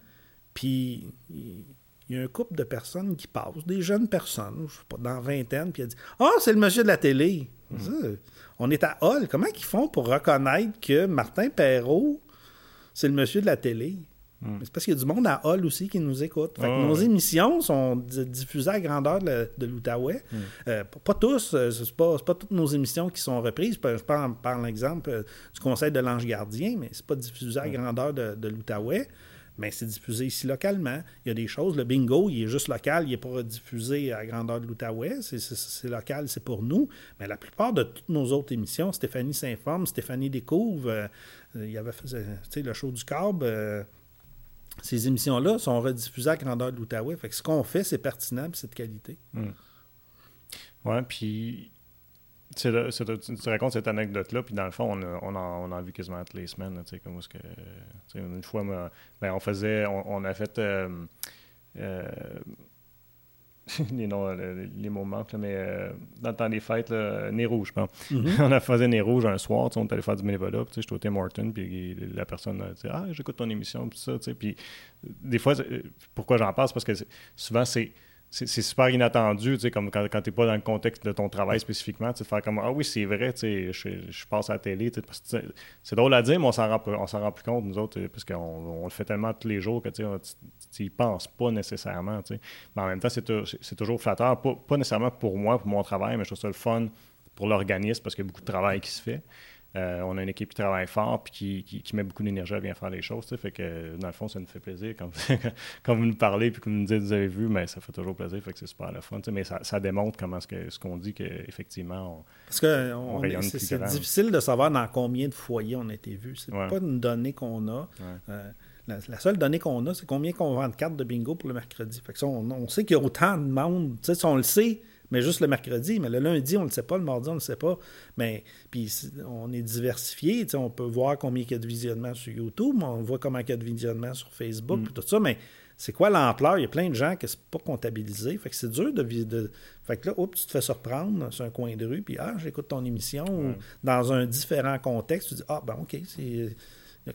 Puis il y a un couple de personnes qui passent, des jeunes personnes, je sais pas, dans vingtaine, puis elle dit Ah, oh, c'est le monsieur de la télé. Hmm. on est à Hall. Comment ils font pour reconnaître que Martin Perrault, c'est le monsieur de la télé? Hmm. C'est parce qu'il y a du monde à Hall aussi qui nous écoute. Ah, nos émissions sont diffusées à grandeur de, l'Outaouais. Hmm. Euh, pas tous, euh, c'est pas, pas toutes nos émissions qui sont reprises. Je prends par l'exemple euh, du Conseil de l'Ange Gardien, mais c'est pas diffusé à grandeur de, de l'Outaouais mais c'est diffusé ici localement. Il y a des choses. Le bingo, il est juste local, il n'est pas diffusé à grandeur de l'Outaouais. C'est local, c'est pour nous. Mais la plupart de toutes nos autres émissions, Stéphanie s'informe, Stéphanie découvre, euh, il y avait le show du câble. Euh, ces émissions-là sont rediffusées à grandeur de l'Outaouais. Fait que ce qu'on fait, c'est pertinent c'est de qualité. Hmm. Oui, puis tu, racontes cette anecdote-là, puis dans le fond, on, a, on, en, on a vu quasiment toutes les semaines. Tu sais, comme que, une fois, ben, on faisait, on, a fait euh, euh, les, noms, les mots manquent, mais euh, dans le temps des fêtes, là, Nez Rouge, je pense. Mm-hmm. on a fait Nez Rouge un soir, on est allé faire du bénévolat, puis j'étais au Tim Horton, puis la personne a dit Ah, j'écoute ton émission, puis ça, puis des fois, pourquoi j'en passe Parce que souvent, c'est c'est super inattendu, tu sais, comme quand, tu n'es pas dans le contexte de ton travail spécifiquement, tu sais, faire comme Ah oui, c'est vrai, tu sais, je, je, passe à la télé. C'est drôle à dire, mais on s'en rend, on s'en rend plus compte, nous autres, parce qu'on on le fait tellement tous les jours que tu n'y penses pas nécessairement. Tu sais. Mais en même temps, c'est toujours flatteur, pas, pas, nécessairement pour moi, pour mon travail, mais je trouve ça le fun pour l'organisme parce qu'il y a beaucoup de travail qui se fait. Euh, on a une équipe qui travaille fort puis qui, met beaucoup d'énergie à bien faire les choses. Fait que dans le fond, ça nous fait plaisir. Quand, quand vous nous parlez puis que vous nous dites vous avez vu, mais ça fait toujours plaisir. Fait que c'est super le fun. Mais ça, démontre comment ce qu'on dit qu'effectivement on, Parce que c'est difficile de savoir dans combien de foyers on a été vu. C'est pas une donnée qu'on a. Euh, la, seule donnée qu'on a, c'est combien qu'on vend de cartes de bingo pour le mercredi. Fait que on, sait qu'il y a autant de monde. Si on le sait, mais juste le mercredi. Mais le lundi, on ne le sait pas, le mardi, on ne le sait pas. Mais puis on est diversifié. On peut voir combien il y a de visionnements sur YouTube, on voit comment il y a de visionnements sur Facebook, mm. tout ça. Mais c'est quoi l'ampleur? Il y a plein de gens qui ne sont pas comptabilisés. Fait que c'est dur de, de, Fait que là, oups, tu te fais surprendre sur un coin de rue, puis ah, j'écoute ton émission. Ou dans un différent contexte, tu dis Ah ben OK, c'est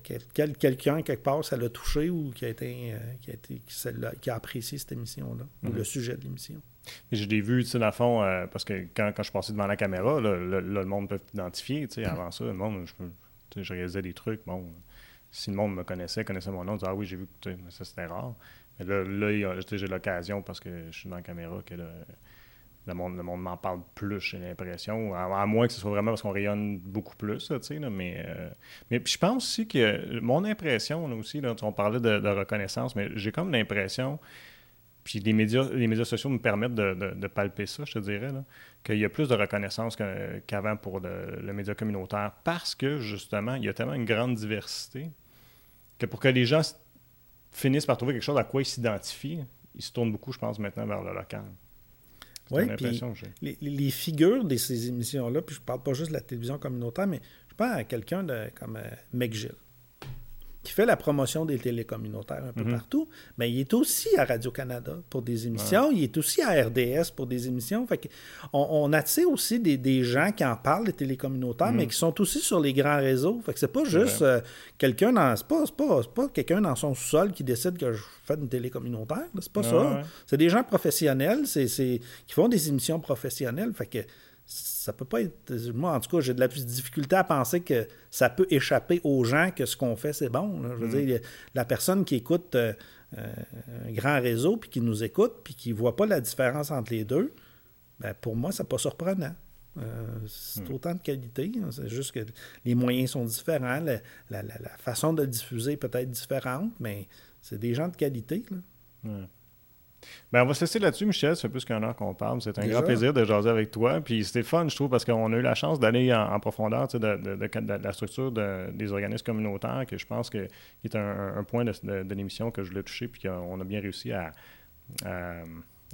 quelqu'un quelque part ça l'a touché ou qui a été, euh, qui a, été qui, a, apprécié cette émission-là, ou mm. le sujet de l'émission. Je l'ai vu, tu sais, dans le fond, euh, parce que quand, quand, je passais devant la caméra, le, monde peut t'identifier, tu sais, avant ça, le monde, je, je réalisais des trucs, bon, si le monde me connaissait, connaissait mon nom, disait, ah oui, j'ai vu, que ça c'était rare. Mais là, là j'ai l'occasion, parce que je suis dans la caméra, que le, monde, le monde m'en parle plus, j'ai l'impression, à, moins que ce soit vraiment parce qu'on rayonne beaucoup plus, tu sais, mais, euh, mais je pense aussi que mon impression, là, aussi, là, on parlait de, de reconnaissance, mais j'ai comme l'impression puis les médias, les médias sociaux me permettent de, palper ça, je te dirais, qu'il y a plus de reconnaissance qu'avant pour le, média communautaire. Parce que, justement, il y a tellement une grande diversité que pour que les gens finissent par trouver quelque chose à quoi ils s'identifient, ils se tournent beaucoup, je pense, maintenant vers le local. Oui, puis les, les, figures de ces émissions-là, puis je parle pas juste de la télévision communautaire, mais je pense à quelqu'un comme euh, Gilles qui fait la promotion des télécommunautaires un peu mhm. partout, mais il est aussi à Radio-Canada pour des émissions, il est aussi à RDS pour des émissions. Fait on, on, attire aussi des, gens qui en parlent des télécommunautaires, mais mhm. qui sont aussi sur les grands réseaux. Fait que c'est pas juste euh, quelqu'un dans. C'est pas, pas, quelqu'un dans son sous-sol qui décide que je fais une télécommunautaire. C'est pas ça. C'est des gens professionnels c'est, qui font des émissions professionnelles. Fait que ça peut pas être. Moi, en tout cas, j'ai de la difficulté à penser que ça peut échapper aux gens que ce qu'on fait, c'est bon. Je veux mm. dire, la personne qui écoute euh, euh, un grand réseau, puis qui nous écoute, puis qui ne voit pas la différence entre les deux, ben, pour moi, c'est pas surprenant. Euh, c'est mm. autant de qualité. Hein. c'est juste que les moyens sont différents. La, façon de le diffuser peut être différente, mais c'est des gens de qualité. Là. Ben, on va se laisser là-dessus, Michel. Ça fait plus qu'un heure qu'on parle. C'est un grand plaisir de jaser avec toi. Puis c'était fun, je trouve, parce qu'on a eu la chance d'aller en, profondeur de, de, la structure des organismes communautaires, que je pense que qui est un, point de, l'émission que je voulais toucher, puis qu'on a bien réussi à,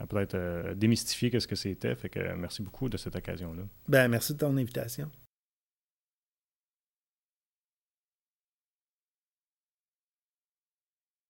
peut-être euh, démystifier ce que c'était. Fait que merci beaucoup de cette occasion-là. Ben, merci de ton invitation.